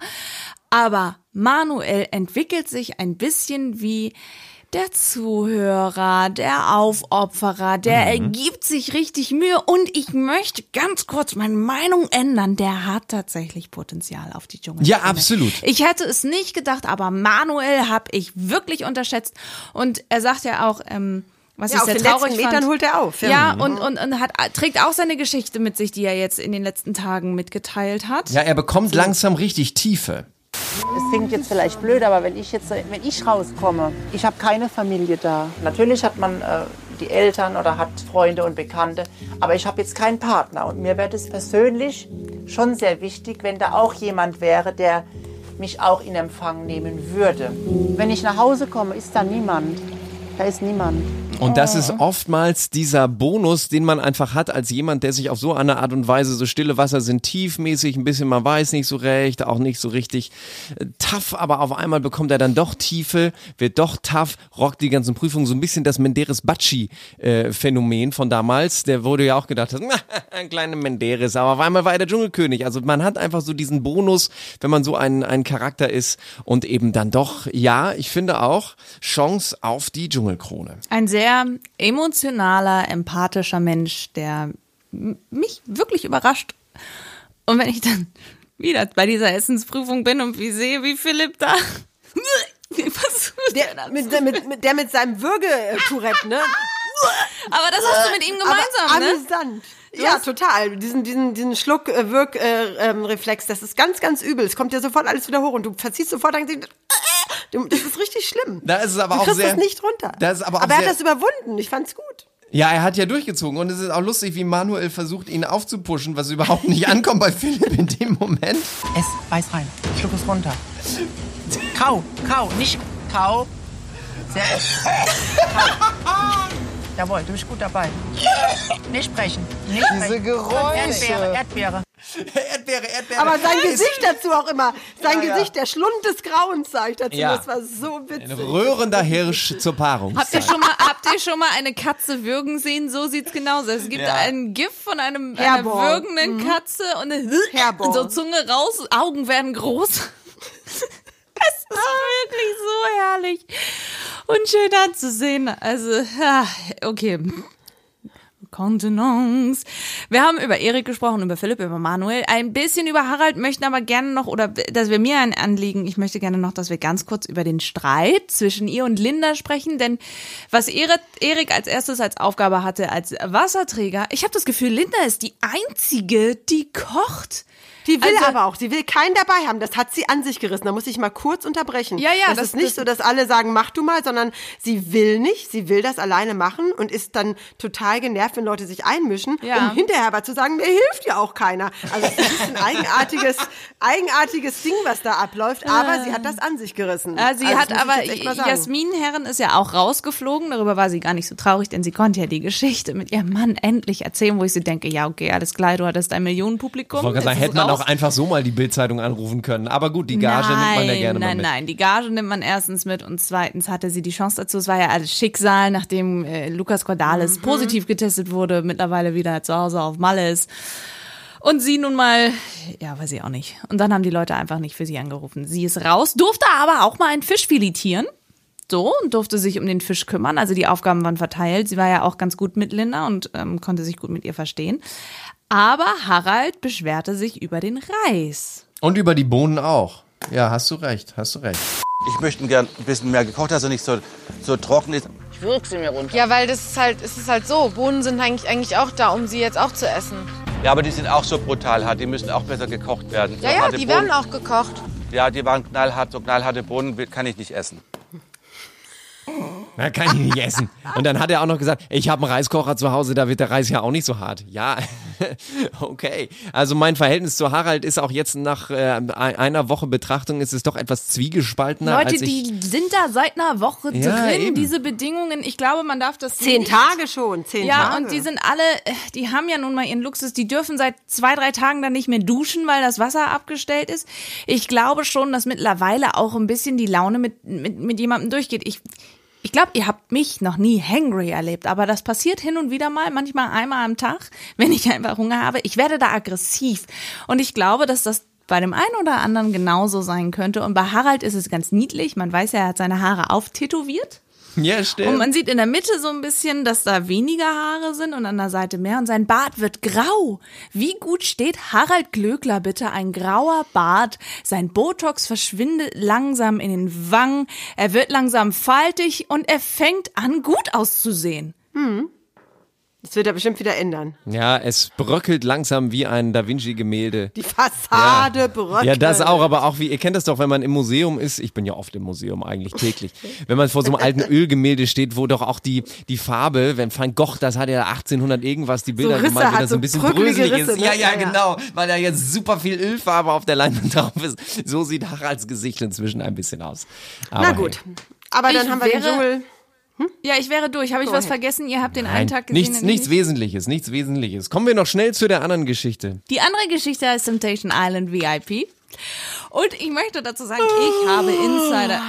Speaker 1: Aber Manuel entwickelt sich ein bisschen wie der Zuhörer, der Aufopferer, der ergibt sich richtig Mühe und ich möchte ganz kurz meine Meinung ändern. Der hat tatsächlich Potenzial auf die Dschungel.
Speaker 3: Ja, absolut.
Speaker 1: Ich hätte es nicht gedacht, aber Manuel habe ich wirklich unterschätzt und er sagt ja auch, ähm, was
Speaker 2: Ja,
Speaker 1: ich
Speaker 2: auf
Speaker 1: sehr
Speaker 2: den
Speaker 1: traurig
Speaker 2: letzten
Speaker 1: fand.
Speaker 2: Metern holt er auf, ja.
Speaker 1: Ja,
Speaker 2: Mhm.
Speaker 1: und, und, und hat, trägt auch seine Geschichte mit sich, die er jetzt in den letzten Tagen mitgeteilt hat.
Speaker 3: Ja, er bekommt langsam richtig Tiefe.
Speaker 14: Es klingt jetzt vielleicht blöd, aber wenn ich jetzt, wenn ich rauskomme, ich habe keine Familie da. Natürlich hat man äh, die Eltern oder hat Freunde und Bekannte, aber ich habe jetzt keinen Partner. Und mir wäre es persönlich schon sehr wichtig, wenn da auch jemand wäre, der mich auch in Empfang nehmen würde. Wenn ich nach Hause komme, ist da niemand. Da ist niemand.
Speaker 3: Und das ist oftmals dieser Bonus, den man einfach hat als jemand, der sich auf so eine Art und Weise, so stille Wasser sind tiefmäßig, ein bisschen, man weiß nicht so recht, auch nicht so richtig äh, tough, aber auf einmal bekommt er dann doch Tiefe, wird doch tough, rockt die ganzen Prüfungen, so ein bisschen das Menderes Batschi-Phänomen von damals, der wurde ja auch gedacht, ein kleiner Menderes, aber auf einmal war er der Dschungelkönig. Also man hat einfach so diesen Bonus, wenn man so ein, ein Charakter ist und eben dann doch, ja, ich finde auch, Chance auf die Dschungelkrone.
Speaker 1: Ein sehr emotionaler, empathischer Mensch, der mich wirklich überrascht. Und wenn ich dann wieder bei dieser Essensprüfung bin und wie sehe, wie Philipp da.
Speaker 2: Der mit, der mit, mit, der mit seinem Würgetourette, ne?
Speaker 1: Aber das hast du mit ihm gemeinsam,
Speaker 2: Aber
Speaker 1: ne?
Speaker 2: amüsant.
Speaker 1: Du
Speaker 2: Ja, total. Diesen, diesen, diesen Schluck äh, Wirk äh, ähm, Reflex, das ist ganz, ganz übel. Es kommt dir sofort alles wieder hoch und du verziehst sofort dein Gesicht. Das ist richtig schlimm.
Speaker 3: Da ist es aber
Speaker 2: du
Speaker 3: auch sehr.
Speaker 2: das nicht runter.
Speaker 3: Das ist aber auch
Speaker 2: aber er
Speaker 3: sehr,
Speaker 2: hat das überwunden. Ich fand's gut.
Speaker 3: Ja, er hat ja durchgezogen und es ist auch lustig, wie Manuel versucht, ihn aufzupuschen, was überhaupt nicht ankommt bei Philipp in dem Moment.
Speaker 14: Es, beiß rein. Schluck es runter. Kau, kau, nicht kau. Sehr kau. Jawohl, du bist gut dabei. Nicht sprechen. Nicht
Speaker 2: Diese
Speaker 14: sprechen.
Speaker 2: Geräusche.
Speaker 14: Erdbeere, Erdbeere.
Speaker 3: Erdbeere, Erdbeere.
Speaker 2: Aber sein
Speaker 3: Es-
Speaker 2: Gesicht dazu auch immer. Sein
Speaker 3: Ja, ja.
Speaker 2: Gesicht, der Schlund des Grauens, sag ich dazu.
Speaker 3: Ja.
Speaker 2: Das war so
Speaker 3: Ein
Speaker 2: witzig.
Speaker 3: rührender Hirsch zur Paarung.
Speaker 1: Habt ihr, schon mal, habt ihr schon mal eine Katze würgen sehen? So sieht's genauso aus. Es gibt
Speaker 3: Ja.
Speaker 1: ein GIF von einem, einer würgenden
Speaker 2: Mhm.
Speaker 1: Katze und eine
Speaker 2: Hairball.
Speaker 1: so Zunge raus, Augen werden groß. Es ist wirklich so herrlich und schön anzusehen. Also, okay. Kontenance. Wir haben über Erik gesprochen, über Philipp, über Manuel, ein bisschen über Harald, möchten aber gerne noch, oder das wäre mir ein Anliegen, ich möchte gerne noch, dass wir ganz kurz über den Streit zwischen ihr und Linda sprechen, denn was Erik als erstes als Aufgabe hatte, als Wasserträger, ich habe das Gefühl, Linda ist die Einzige, die kocht.
Speaker 2: Die will
Speaker 1: Also-
Speaker 2: aber auch, sie will keinen dabei haben. Das hat sie an sich gerissen. Da muss ich mal kurz unterbrechen.
Speaker 1: Ja, ja,
Speaker 2: Das,
Speaker 1: das-
Speaker 2: ist nicht
Speaker 1: das-
Speaker 2: so, dass alle sagen, mach du mal, sondern sie will nicht. Sie will das alleine machen und ist dann total genervt, wenn Leute sich einmischen,
Speaker 1: Ja.
Speaker 2: um hinterher aber zu sagen, mir hilft ja auch keiner. Also es ist ein eigenartiges, eigenartiges Ding, was da abläuft. Aber sie hat das an sich gerissen.
Speaker 1: Ja, sie
Speaker 2: Also
Speaker 1: hat aber. Jasmin Herren ist ja auch rausgeflogen, darüber war sie gar nicht so traurig, denn sie konnte ja die Geschichte mit ihrem Mann endlich erzählen, wo ich so denke, ja okay, alles klar, du hattest ein Millionenpublikum.
Speaker 3: Ich wollte gerade sagen, hätte man
Speaker 1: raus.
Speaker 3: Auch einfach so mal die Bildzeitung anrufen können. Aber gut, die Gage
Speaker 1: nein,
Speaker 3: nimmt man ja gerne
Speaker 1: nein,
Speaker 3: mal mit.
Speaker 1: Nein, die Gage nimmt man erstens mit und zweitens hatte sie die Chance dazu. Es war ja alles Schicksal, nachdem äh, Lukas Cordalis
Speaker 3: Mhm.
Speaker 1: positiv getestet wurde, mittlerweile wieder zu Hause auf Malle ist. Und sie nun mal, ja, weiß ich auch nicht. Und dann haben die Leute einfach nicht für sie angerufen. Sie ist raus, durfte aber auch mal einen Fisch filetieren. So, und durfte sich um den Fisch kümmern. Also die Aufgaben waren verteilt. Sie war ja auch ganz gut mit Linda und ähm, konnte sich gut mit ihr verstehen. Aber Harald beschwerte sich über den Reis.
Speaker 3: Und über die Bohnen auch. Ja, hast du recht, hast du recht.
Speaker 6: Ich möchte gern ein bisschen mehr gekocht, dass er nicht so, so trocken ist.
Speaker 12: Ich würg sie mir runter.
Speaker 7: Ja, weil das ist halt, es ist halt so. Bohnen sind eigentlich, eigentlich auch da, um sie jetzt auch zu essen.
Speaker 6: Ja, aber die sind auch so brutal hart. Die müssen auch besser gekocht werden.
Speaker 7: Ja,
Speaker 6: So
Speaker 7: ja, die
Speaker 6: Bohnen-
Speaker 7: werden auch gekocht.
Speaker 6: Ja, die waren knallhart. So knallharte Bohnen kann ich nicht essen.
Speaker 3: Na, kann ich nicht essen. Und dann hat er auch noch gesagt, ich habe einen Reiskocher zu Hause, da wird der Reis ja auch nicht so hart. Ja, okay. Also mein Verhältnis zu Harald ist auch jetzt nach äh, einer Woche Betrachtung ist es doch etwas zwiegespaltener.
Speaker 1: Leute,
Speaker 3: als ich,
Speaker 1: die sind da seit einer Woche
Speaker 3: Ja,
Speaker 1: drin,
Speaker 3: eben.
Speaker 1: diese Bedingungen. Ich glaube, man darf das
Speaker 2: Zehn
Speaker 1: nicht.
Speaker 2: Tage schon, zehn
Speaker 1: ja,
Speaker 2: Tage.
Speaker 1: und die sind alle, äh, die haben ja nun mal ihren Luxus, die dürfen seit zwei, drei Tagen dann nicht mehr duschen, weil das Wasser abgestellt ist. Ich glaube schon, dass mittlerweile auch ein bisschen die Laune mit, mit, mit jemandem durchgeht. Ich, ich glaube, ihr habt mich noch nie hangry erlebt, aber das passiert hin und wieder mal, manchmal einmal am Tag, wenn ich einfach Hunger habe. Ich werde da aggressiv. Und ich glaube, dass das bei dem einen oder anderen genauso sein könnte. Und bei Harald ist es ganz niedlich. Man weiß ja, er hat seine Haare auftätowiert.
Speaker 3: ja, stimmt.
Speaker 1: Und man sieht in der Mitte so ein bisschen, dass da weniger Haare sind und an der Seite mehr. Und sein Bart wird grau. Wie gut steht Harald Glöckler bitte? Ein grauer Bart. Sein Botox verschwindet langsam in den Wangen. Er wird langsam faltig und er fängt an, gut auszusehen.
Speaker 2: Das wird er bestimmt wieder ändern.
Speaker 3: ja, es bröckelt langsam wie ein Da Vinci-Gemälde.
Speaker 2: Die Fassade bröckelt.
Speaker 3: Ja, das auch, aber auch wie, ihr kennt das doch, wenn man im Museum ist, ich bin ja oft im Museum eigentlich täglich, wenn man vor so einem alten Ölgemälde steht, wo doch auch die, die Farbe, wenn Van Gogh, das hat ja 1800 irgendwas, die Bilder
Speaker 2: Risse
Speaker 3: gemalt,
Speaker 2: hat,
Speaker 3: wird, das so
Speaker 2: so
Speaker 3: ein bisschen bröselig ist.
Speaker 2: Risse, ne?
Speaker 3: Ja, ja,
Speaker 2: Ja, ja.
Speaker 3: genau, weil da jetzt super viel Ölfarbe auf der Leinwand drauf ist. So sieht Haralds Gesicht inzwischen ein bisschen aus. Aber
Speaker 2: Na gut. Aber dann
Speaker 1: Ich
Speaker 2: haben wir den
Speaker 1: wäre- Ja, ich wäre durch. Habe ich
Speaker 2: Go
Speaker 1: was
Speaker 2: ahead.
Speaker 1: vergessen? Ihr habt den
Speaker 3: Nein,
Speaker 1: einen Tag gesehen.
Speaker 3: nichts, nichts
Speaker 1: nicht.
Speaker 3: Wesentliches, nichts Wesentliches. Kommen wir noch schnell zu der anderen Geschichte.
Speaker 1: Die andere Geschichte heißt Temptation Island VIP. Und ich möchte dazu sagen, ich habe Insider.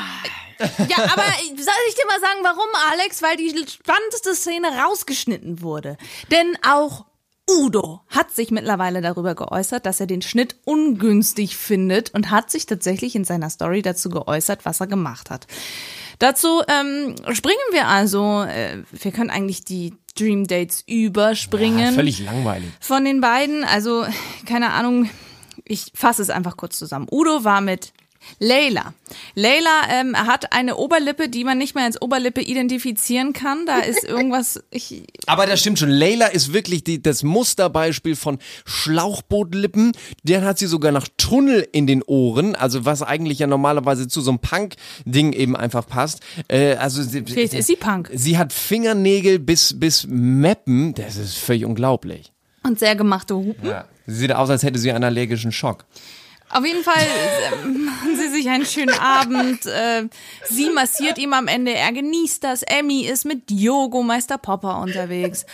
Speaker 1: Ja, aber soll ich dir mal sagen, warum, Alex? Weil die spannendste Szene rausgeschnitten wurde. Denn auch Udo hat sich mittlerweile darüber geäußert, dass er den Schnitt ungünstig findet und hat sich tatsächlich in seiner Story dazu geäußert, was er gemacht hat. Dazu ähm, springen wir also, äh, wir können eigentlich die Dream Dates überspringen
Speaker 3: Ja, völlig langweilig.
Speaker 1: von den beiden. Also, keine Ahnung, ich fasse es einfach kurz zusammen. Udo war mit Layla. Layla ähm, hat eine Oberlippe, die man nicht mehr als Oberlippe identifizieren kann. Da ist irgendwas. Ich,
Speaker 3: Aber das stimmt schon. Layla ist wirklich die, das Musterbeispiel von Schlauchbootlippen. Der hat sie sogar nach Tunnel in den Ohren, also was eigentlich ja normalerweise zu so einem Punk-Ding eben einfach passt. Äh, also sie,
Speaker 1: Vielleicht ist sie Punk.
Speaker 3: Sie hat Fingernägel bis bis Meppen. Das ist völlig unglaublich.
Speaker 1: und sehr gemachte Hupen.
Speaker 3: Ja. Sie sieht aus, als hätte sie einen allergischen Schock.
Speaker 1: Auf jeden Fall äh, machen sie sich einen schönen Abend. Äh, sie massiert ihm am Ende, er genießt das. Emmy ist mit Yogo Meister Popper unterwegs.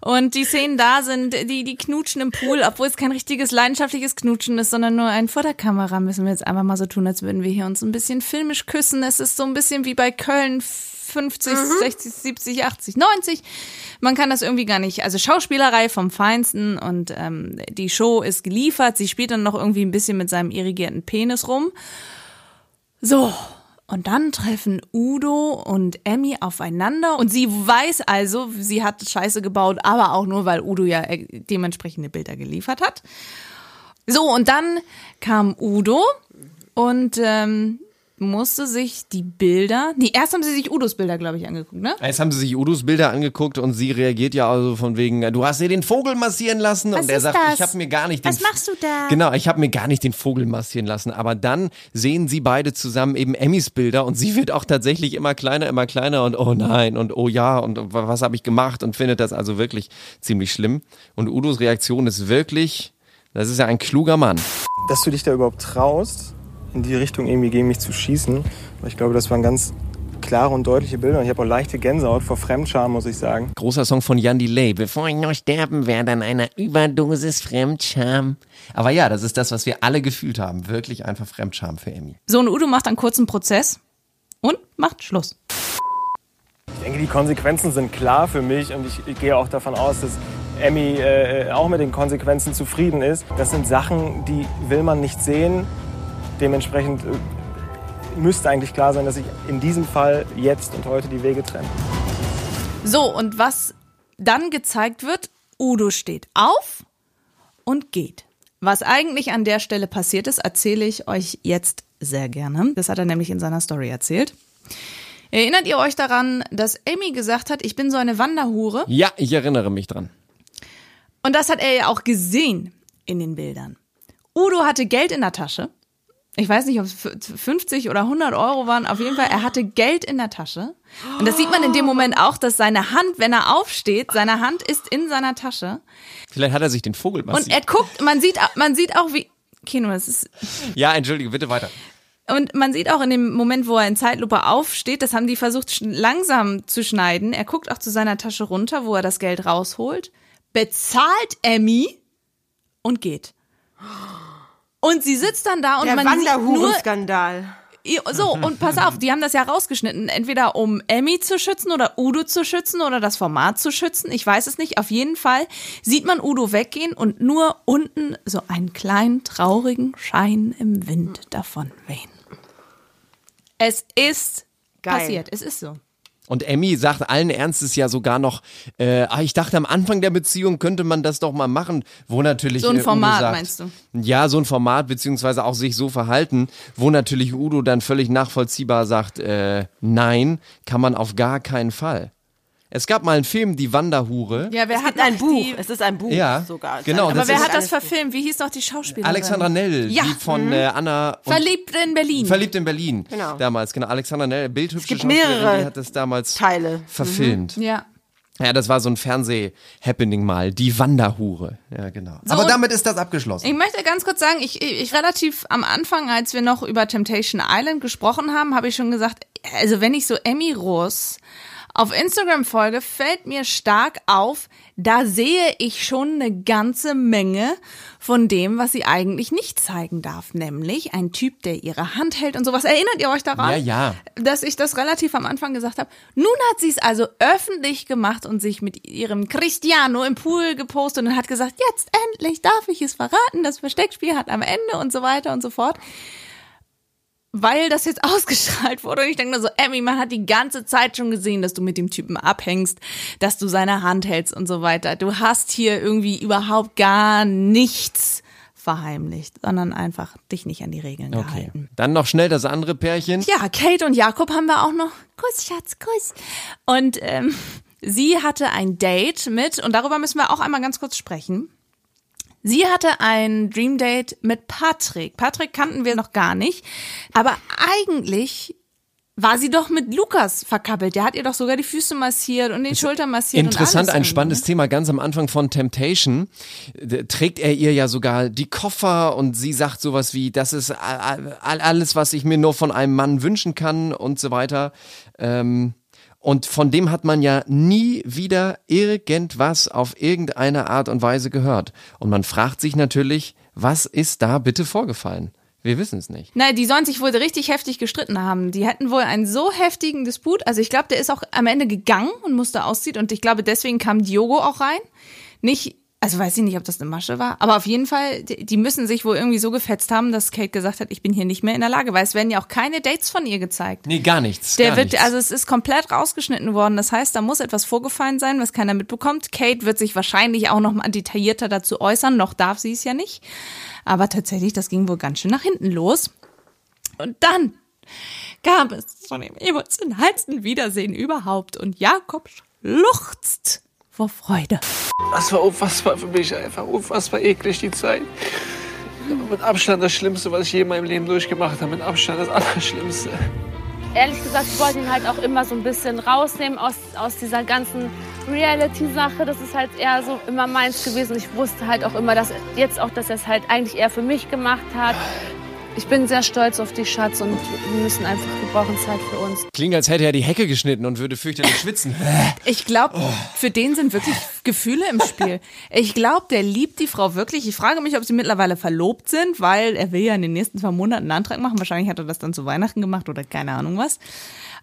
Speaker 1: Und die Szenen da sind, die, die knutschen im Pool, obwohl es kein richtiges leidenschaftliches Knutschen ist, sondern nur ein vor der Kamera müssen wir jetzt einfach mal so tun, als würden wir hier uns ein bisschen filmisch küssen. Es ist so ein bisschen wie bei Köln 50, 60, 70, 80, 90. Man kann das irgendwie gar nicht. Also Schauspielerei vom Feinsten und ähm, die Show ist geliefert. Sie spielt dann noch irgendwie ein bisschen mit seinem irrigierten Penis rum. So. Und dann treffen Udo und Emmy aufeinander und sie weiß also, sie hat Scheiße gebaut, aber auch nur, weil Udo ja äh, dementsprechende Bilder geliefert hat. So, und dann kam Udo und ähm, musste sich die Bilder, nee, erst haben sie sich Udos Bilder, glaube ich, angeguckt, ne?
Speaker 3: Jetzt haben sie sich Udos Bilder angeguckt und sie reagiert ja also von wegen, du hast dir den Vogel massieren lassen
Speaker 1: Was
Speaker 3: und er sagt,
Speaker 1: das?
Speaker 3: ich habe mir gar nicht den
Speaker 1: Was machst du da?
Speaker 3: Genau, ich habe mir gar nicht den Vogel massieren lassen, aber dann sehen sie beide zusammen eben Emmys Bilder und sie wird auch tatsächlich immer kleiner, immer kleiner und oh nein und oh ja und was habe ich gemacht und findet das also wirklich ziemlich schlimm und Udos Reaktion ist wirklich, das ist ja ein kluger Mann.
Speaker 15: dass du dich da überhaupt traust, in die Richtung irgendwie gegen mich zu schießen. Weil ich glaube, das waren ganz klare und deutliche Bilder. Und ich habe auch leichte Gänsehaut vor Fremdscham, muss ich sagen.
Speaker 3: Großer Song von Jan Delay. Bevor ich noch sterben werde an einer Überdosis Fremdscham. Aber ja, das ist das, was wir alle gefühlt haben. Wirklich einfach Fremdscham für Emmy.
Speaker 1: So, und Udo macht einen kurzen Prozess und macht Schluss.
Speaker 15: Ich denke, die Konsequenzen sind klar für mich und ich, ich gehe auch davon aus, dass Emmy äh, auch mit den Konsequenzen zufrieden ist. Das sind Sachen, die will man nicht sehen. Dementsprechend äh, müsste eigentlich klar sein, dass sich in diesem Fall jetzt und heute die Wege trennen.
Speaker 1: So, und was dann gezeigt wird, Udo steht auf und geht. Was eigentlich an der Stelle passiert ist, erzähle ich euch jetzt sehr gerne. Das hat er nämlich in seiner Story erzählt. Erinnert ihr euch daran, dass Amy gesagt hat, ich bin so eine Wanderhure?
Speaker 3: Ja, ich erinnere mich dran.
Speaker 1: Und das hat er ja auch gesehen in den Bildern. Udo hatte Geld in der Tasche. Ich weiß nicht, ob es 50 oder 100 Euro waren. Auf jeden Fall, er hatte Geld in der Tasche. Und das sieht man in dem Moment auch, dass seine Hand, wenn er aufsteht, seine Hand ist in seiner Tasche.
Speaker 3: Vielleicht hat er sich den Vogel
Speaker 1: Und
Speaker 3: massiert.
Speaker 1: er guckt, man sieht, man sieht auch wie, Kino, das ist,
Speaker 3: ja, entschuldige, bitte weiter.
Speaker 1: und man sieht auch in dem Moment, wo er in Zeitlupe aufsteht, das haben die versucht langsam zu schneiden. Er guckt auch zu seiner Tasche runter, wo er das Geld rausholt, bezahlt Emmy und geht. Und sie sitzt dann da und
Speaker 2: Der
Speaker 1: man sieht nur
Speaker 2: Wanderhurenskandal.
Speaker 1: So, und pass auf, die haben das ja rausgeschnitten. Entweder um Emmy zu schützen oder Udo zu schützen oder das Format zu schützen. Ich weiß es nicht. Auf jeden Fall sieht man Udo weggehen und nur unten so einen kleinen, traurigen Schein im Wind davon wehen. Es ist
Speaker 2: Geil.
Speaker 1: passiert. Es ist so.
Speaker 3: Und Emmy sagt allen Ernstes ja sogar noch, äh, ah, ich dachte am Anfang der Beziehung könnte man das doch mal machen, wo natürlich
Speaker 1: So ein
Speaker 3: äh,
Speaker 1: Format,
Speaker 3: sagt,
Speaker 1: meinst du?
Speaker 3: Ja, so ein Format, beziehungsweise auch sich so verhalten, wo natürlich Udo dann völlig nachvollziehbar sagt, äh, nein, kann man auf gar keinen Fall. Es gab mal einen Film, Die Wanderhure.
Speaker 1: Ja, wer
Speaker 2: Es
Speaker 1: hat
Speaker 2: ein Buch.
Speaker 1: Die,
Speaker 2: Es ist ein Buch
Speaker 3: Ja,
Speaker 2: sogar.
Speaker 3: genau,
Speaker 1: aber wer hat das verfilmt? Wie hieß noch die Schauspielerin?
Speaker 3: Alexandra Nell,
Speaker 1: Ja.
Speaker 3: die von
Speaker 1: Mhm.
Speaker 3: äh, Anna und
Speaker 1: Verliebt in Berlin.
Speaker 3: Verliebt in Berlin.
Speaker 2: Genau.
Speaker 3: Damals, genau. Alexandra Nell, bildhübsche
Speaker 2: gibt
Speaker 3: Schauspielerin,
Speaker 2: mehrere
Speaker 3: die hat das damals
Speaker 2: Teile.
Speaker 3: verfilmt.
Speaker 1: Ja.
Speaker 3: Ja, das war so ein Fernseh-Happening mal. Die Wanderhure. Ja, genau.
Speaker 1: So,
Speaker 3: Aber damit ist das abgeschlossen.
Speaker 1: Ich möchte ganz kurz sagen, ich, ich relativ am Anfang, als wir noch über Temptation Island gesprochen haben, habe ich schon gesagt, also wenn ich so Emmy Roos auf Instagram folge, fällt mir stark auf, da sehe ich schon eine ganze Menge von dem, was sie eigentlich nicht zeigen darf. Nämlich ein Typ, der ihre Hand hält und sowas. Erinnert ihr euch daran?
Speaker 3: Ja, ja.
Speaker 1: dass ich das relativ am Anfang gesagt habe. Nun hat sie es also öffentlich gemacht und sich mit ihrem Cristiano im Pool gepostet und hat gesagt, jetzt endlich darf ich es verraten, das Versteckspiel hat am Ende und so weiter und so fort. Weil das jetzt ausgestrahlt wurde und ich denke mir so, Emmy, man hat die ganze Zeit schon gesehen, dass du mit dem Typen abhängst, dass du seine Hand hältst und so weiter. Du hast hier irgendwie überhaupt gar nichts verheimlicht, sondern einfach dich nicht an die Regeln
Speaker 3: Okay.
Speaker 1: gehalten.
Speaker 3: Dann noch schnell das andere Pärchen.
Speaker 1: Ja, Kate und Jakob haben wir auch noch. Kuss, Schatz, Kuss. Und ähm, sie hatte ein Date mit, und darüber müssen wir auch einmal ganz kurz sprechen. Sie hatte ein Dream Date mit Patrick. Patrick kannten wir noch gar nicht. Aber eigentlich war sie doch mit Lukas verkappelt. Der hat ihr doch sogar die Füße massiert und den Schultern massiert.
Speaker 3: Interessant,
Speaker 1: und
Speaker 3: ein spannendes Thema. Ganz am Anfang von Temptation äh, trägt er ihr ja sogar die Koffer und sie sagt sowas wie, das ist all- all- alles, was ich mir nur von einem Mann wünschen kann und so weiter. Ähm, und von dem hat man ja nie wieder irgendwas auf irgendeine Art und Weise gehört. Und man fragt sich natürlich, was ist da bitte vorgefallen? Wir wissen es nicht.
Speaker 1: Na, die sollen sich wohl richtig heftig gestritten haben. Die hatten wohl einen so heftigen Disput. Also ich glaube, der ist auch am Ende gegangen und musste ausziehen. Und ich glaube, deswegen kam Diogo auch rein. Nicht, also weiß ich nicht, ob das eine Masche war. Aber auf jeden Fall, die, müssen sich wohl irgendwie so gefetzt haben, dass Kate gesagt hat, ich bin hier nicht mehr in der Lage. Weil es werden ja auch keine Dates von ihr gezeigt.
Speaker 3: Nee, gar nichts.
Speaker 1: Der
Speaker 3: gar
Speaker 1: wird,
Speaker 3: nichts.
Speaker 1: also es ist komplett rausgeschnitten worden. Das heißt, da muss etwas vorgefallen sein, was keiner mitbekommt. Kate wird sich wahrscheinlich auch noch mal detaillierter dazu äußern. Noch darf sie es ja nicht. Aber tatsächlich, das ging wohl ganz schön nach hinten los. Und dann gab es zu dem emotionalsten Wiedersehen überhaupt. Und Jakob schluchzt vor Freude.
Speaker 16: Das war unfassbar für mich einfach, unfassbar eklig die Zeit. Mit Abstand das Schlimmste, was ich je in meinem Leben durchgemacht habe. Mit Abstand das Allerschlimmste.
Speaker 10: Ehrlich gesagt, ich wollte ihn halt auch immer so ein bisschen rausnehmen aus, aus dieser ganzen Reality-Sache. Das ist halt eher so immer meins gewesen. Ich wusste halt auch immer, dass jetzt auch, dass er es halt eigentlich eher für mich gemacht hat. Ich bin sehr stolz auf dich, Schatz, und wir müssen einfach, wir brauchen Zeit für uns.
Speaker 3: Klingt, als hätte er die Hecke geschnitten und würde fürchterlich schwitzen.
Speaker 1: Ich glaube, für den sind wirklich Gefühle im Spiel. Ich glaube, der liebt die Frau wirklich. Ich frage mich, ob sie mittlerweile verlobt sind, weil er will ja in den nächsten zwei Monaten einen Antrag machen. Wahrscheinlich hat er das dann zu Weihnachten gemacht oder keine Ahnung was.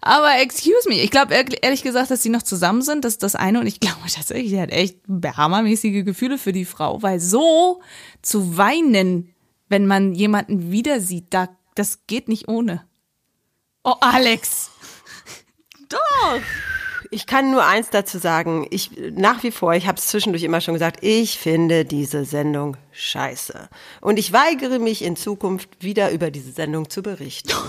Speaker 1: Aber excuse me, ich glaube ehrlich gesagt, dass sie noch zusammen sind. Das ist das eine. Und ich glaube tatsächlich, er hat echt hammermäßige Gefühle für die Frau, weil so zu weinen, wenn man jemanden wieder sieht, da, das geht nicht ohne. Oh, Alex.
Speaker 2: Doch. Ich kann nur eins dazu sagen. Ich nach wie vor, ich habe es zwischendurch immer schon gesagt, ich finde diese Sendung scheiße. Und ich weigere mich in Zukunft wieder über diese Sendung zu berichten.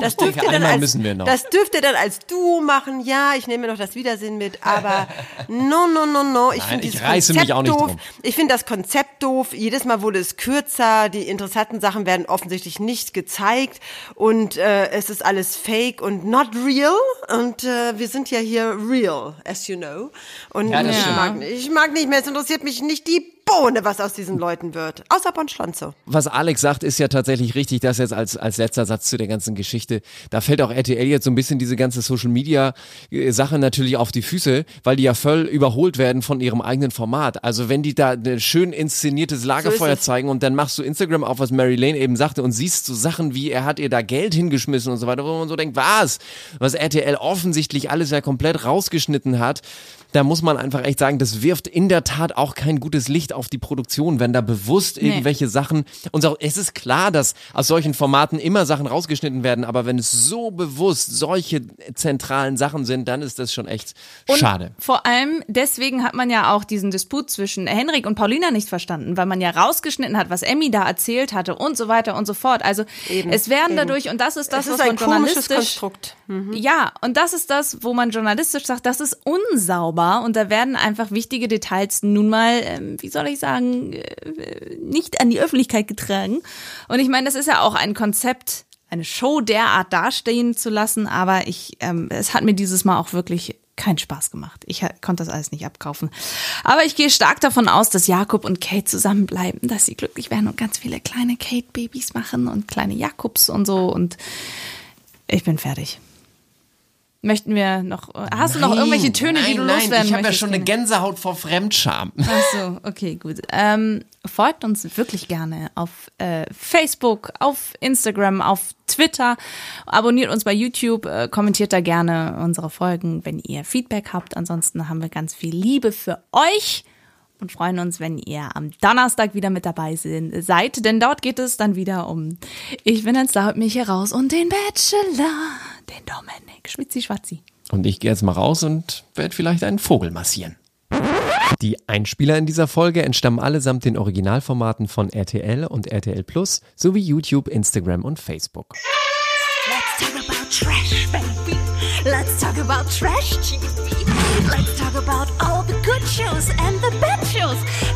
Speaker 2: Das dürft ihr dann als, das dürft ihr dann als Duo machen. Ja, ich nehme noch das Wiedersehen mit, aber no, no, no, no. Ich finde dieses
Speaker 3: reiße
Speaker 2: Konzept
Speaker 3: mich auch nicht
Speaker 2: doof.
Speaker 3: drum.
Speaker 2: Ich finde das Konzept doof. Jedes Mal wurde es kürzer. Die interessanten Sachen werden offensichtlich nicht gezeigt und äh, es ist alles fake und not real. Und äh, wir sind ja hier real, as you know. Und
Speaker 3: Ja,
Speaker 2: ich, mag, ich mag nicht mehr. Es interessiert mich nicht die Bohne, was aus diesen Leuten wird. Außer Bon Schlonzo.
Speaker 3: Was Alex sagt, ist ja tatsächlich richtig, das jetzt als, als letzter Satz zu der ganzen Geschichte. Da fällt auch RTL jetzt so ein bisschen diese ganze Social Media äh, Sache natürlich auf die Füße, weil die ja voll überholt werden von ihrem eigenen Format. Also wenn die da ein schön inszeniertes Lagerfeuer
Speaker 2: es.
Speaker 3: zeigen und dann machst du Instagram auf, was Mary Lane eben sagte und siehst so Sachen wie, er hat ihr da Geld hingeschmissen und so weiter, wo man so denkt, was? Was RTL offensichtlich alles ja komplett rausgeschnitten hat. Da muss man einfach echt sagen, das wirft in der Tat auch kein gutes Licht auf die Produktion, wenn da bewusst
Speaker 1: Nee.
Speaker 3: irgendwelche Sachen und so, es ist klar, dass aus solchen Formaten immer Sachen rausgeschnitten werden, aber wenn es so bewusst solche zentralen Sachen sind, dann ist das schon echt
Speaker 1: Und
Speaker 3: schade.
Speaker 1: Vor allem deswegen hat man ja auch diesen Disput zwischen Henrik und Paulina nicht verstanden, weil man ja rausgeschnitten hat, was Emmy da erzählt hatte und so weiter und so fort. Also es werden
Speaker 2: eben.
Speaker 1: dadurch, und das ist das,
Speaker 2: Es ist
Speaker 1: was
Speaker 2: ein
Speaker 1: man
Speaker 2: komisches
Speaker 1: journalistisch.
Speaker 2: Konstrukt.
Speaker 1: Ja, und das ist das, wo man journalistisch sagt, das ist unsauber und da werden einfach wichtige Details nun mal, ähm, wie soll ich sagen, äh, nicht an die Öffentlichkeit getragen. Und ich meine, das ist ja auch ein Konzept, eine Show derart dastehen zu lassen, aber ich, ähm, es hat mir dieses Mal auch wirklich keinen Spaß gemacht. Ich konnte das alles nicht abkaufen. Aber ich gehe stark davon aus, dass Jakob und Kate zusammenbleiben, dass sie glücklich werden und ganz viele kleine Kate-Babys machen und kleine Jakobs und so und ich bin fertig. Möchten wir noch, hast du noch irgendwelche Töne,
Speaker 3: nein,
Speaker 1: die du
Speaker 3: nein,
Speaker 1: loswerden
Speaker 3: Ich habe ja schon eine Gänsehaut vor Fremdscham.
Speaker 1: Ach so, okay, gut. Ähm, folgt uns wirklich gerne auf äh, Facebook, auf Instagram, auf Twitter. Abonniert uns bei YouTube, äh, kommentiert da gerne unsere Folgen, wenn ihr Feedback habt. Ansonsten haben wir ganz viel Liebe für euch und freuen uns, wenn ihr am Donnerstag wieder mit dabei seid, denn dort geht es dann wieder um Ich bin ein Star und mich hier raus und den Bachelor, den Dominik Schwitzi-Schwatzi.
Speaker 3: Und ich gehe jetzt mal raus und werde vielleicht einen Vogel massieren. Die Einspieler in dieser Folge entstammen allesamt den Originalformaten von RTL und RTL Plus sowie YouTube, Instagram und Facebook.
Speaker 1: Let's talk about trash, baby. Let's talk about trash TV. Let's talk about all the shows and the bed shows.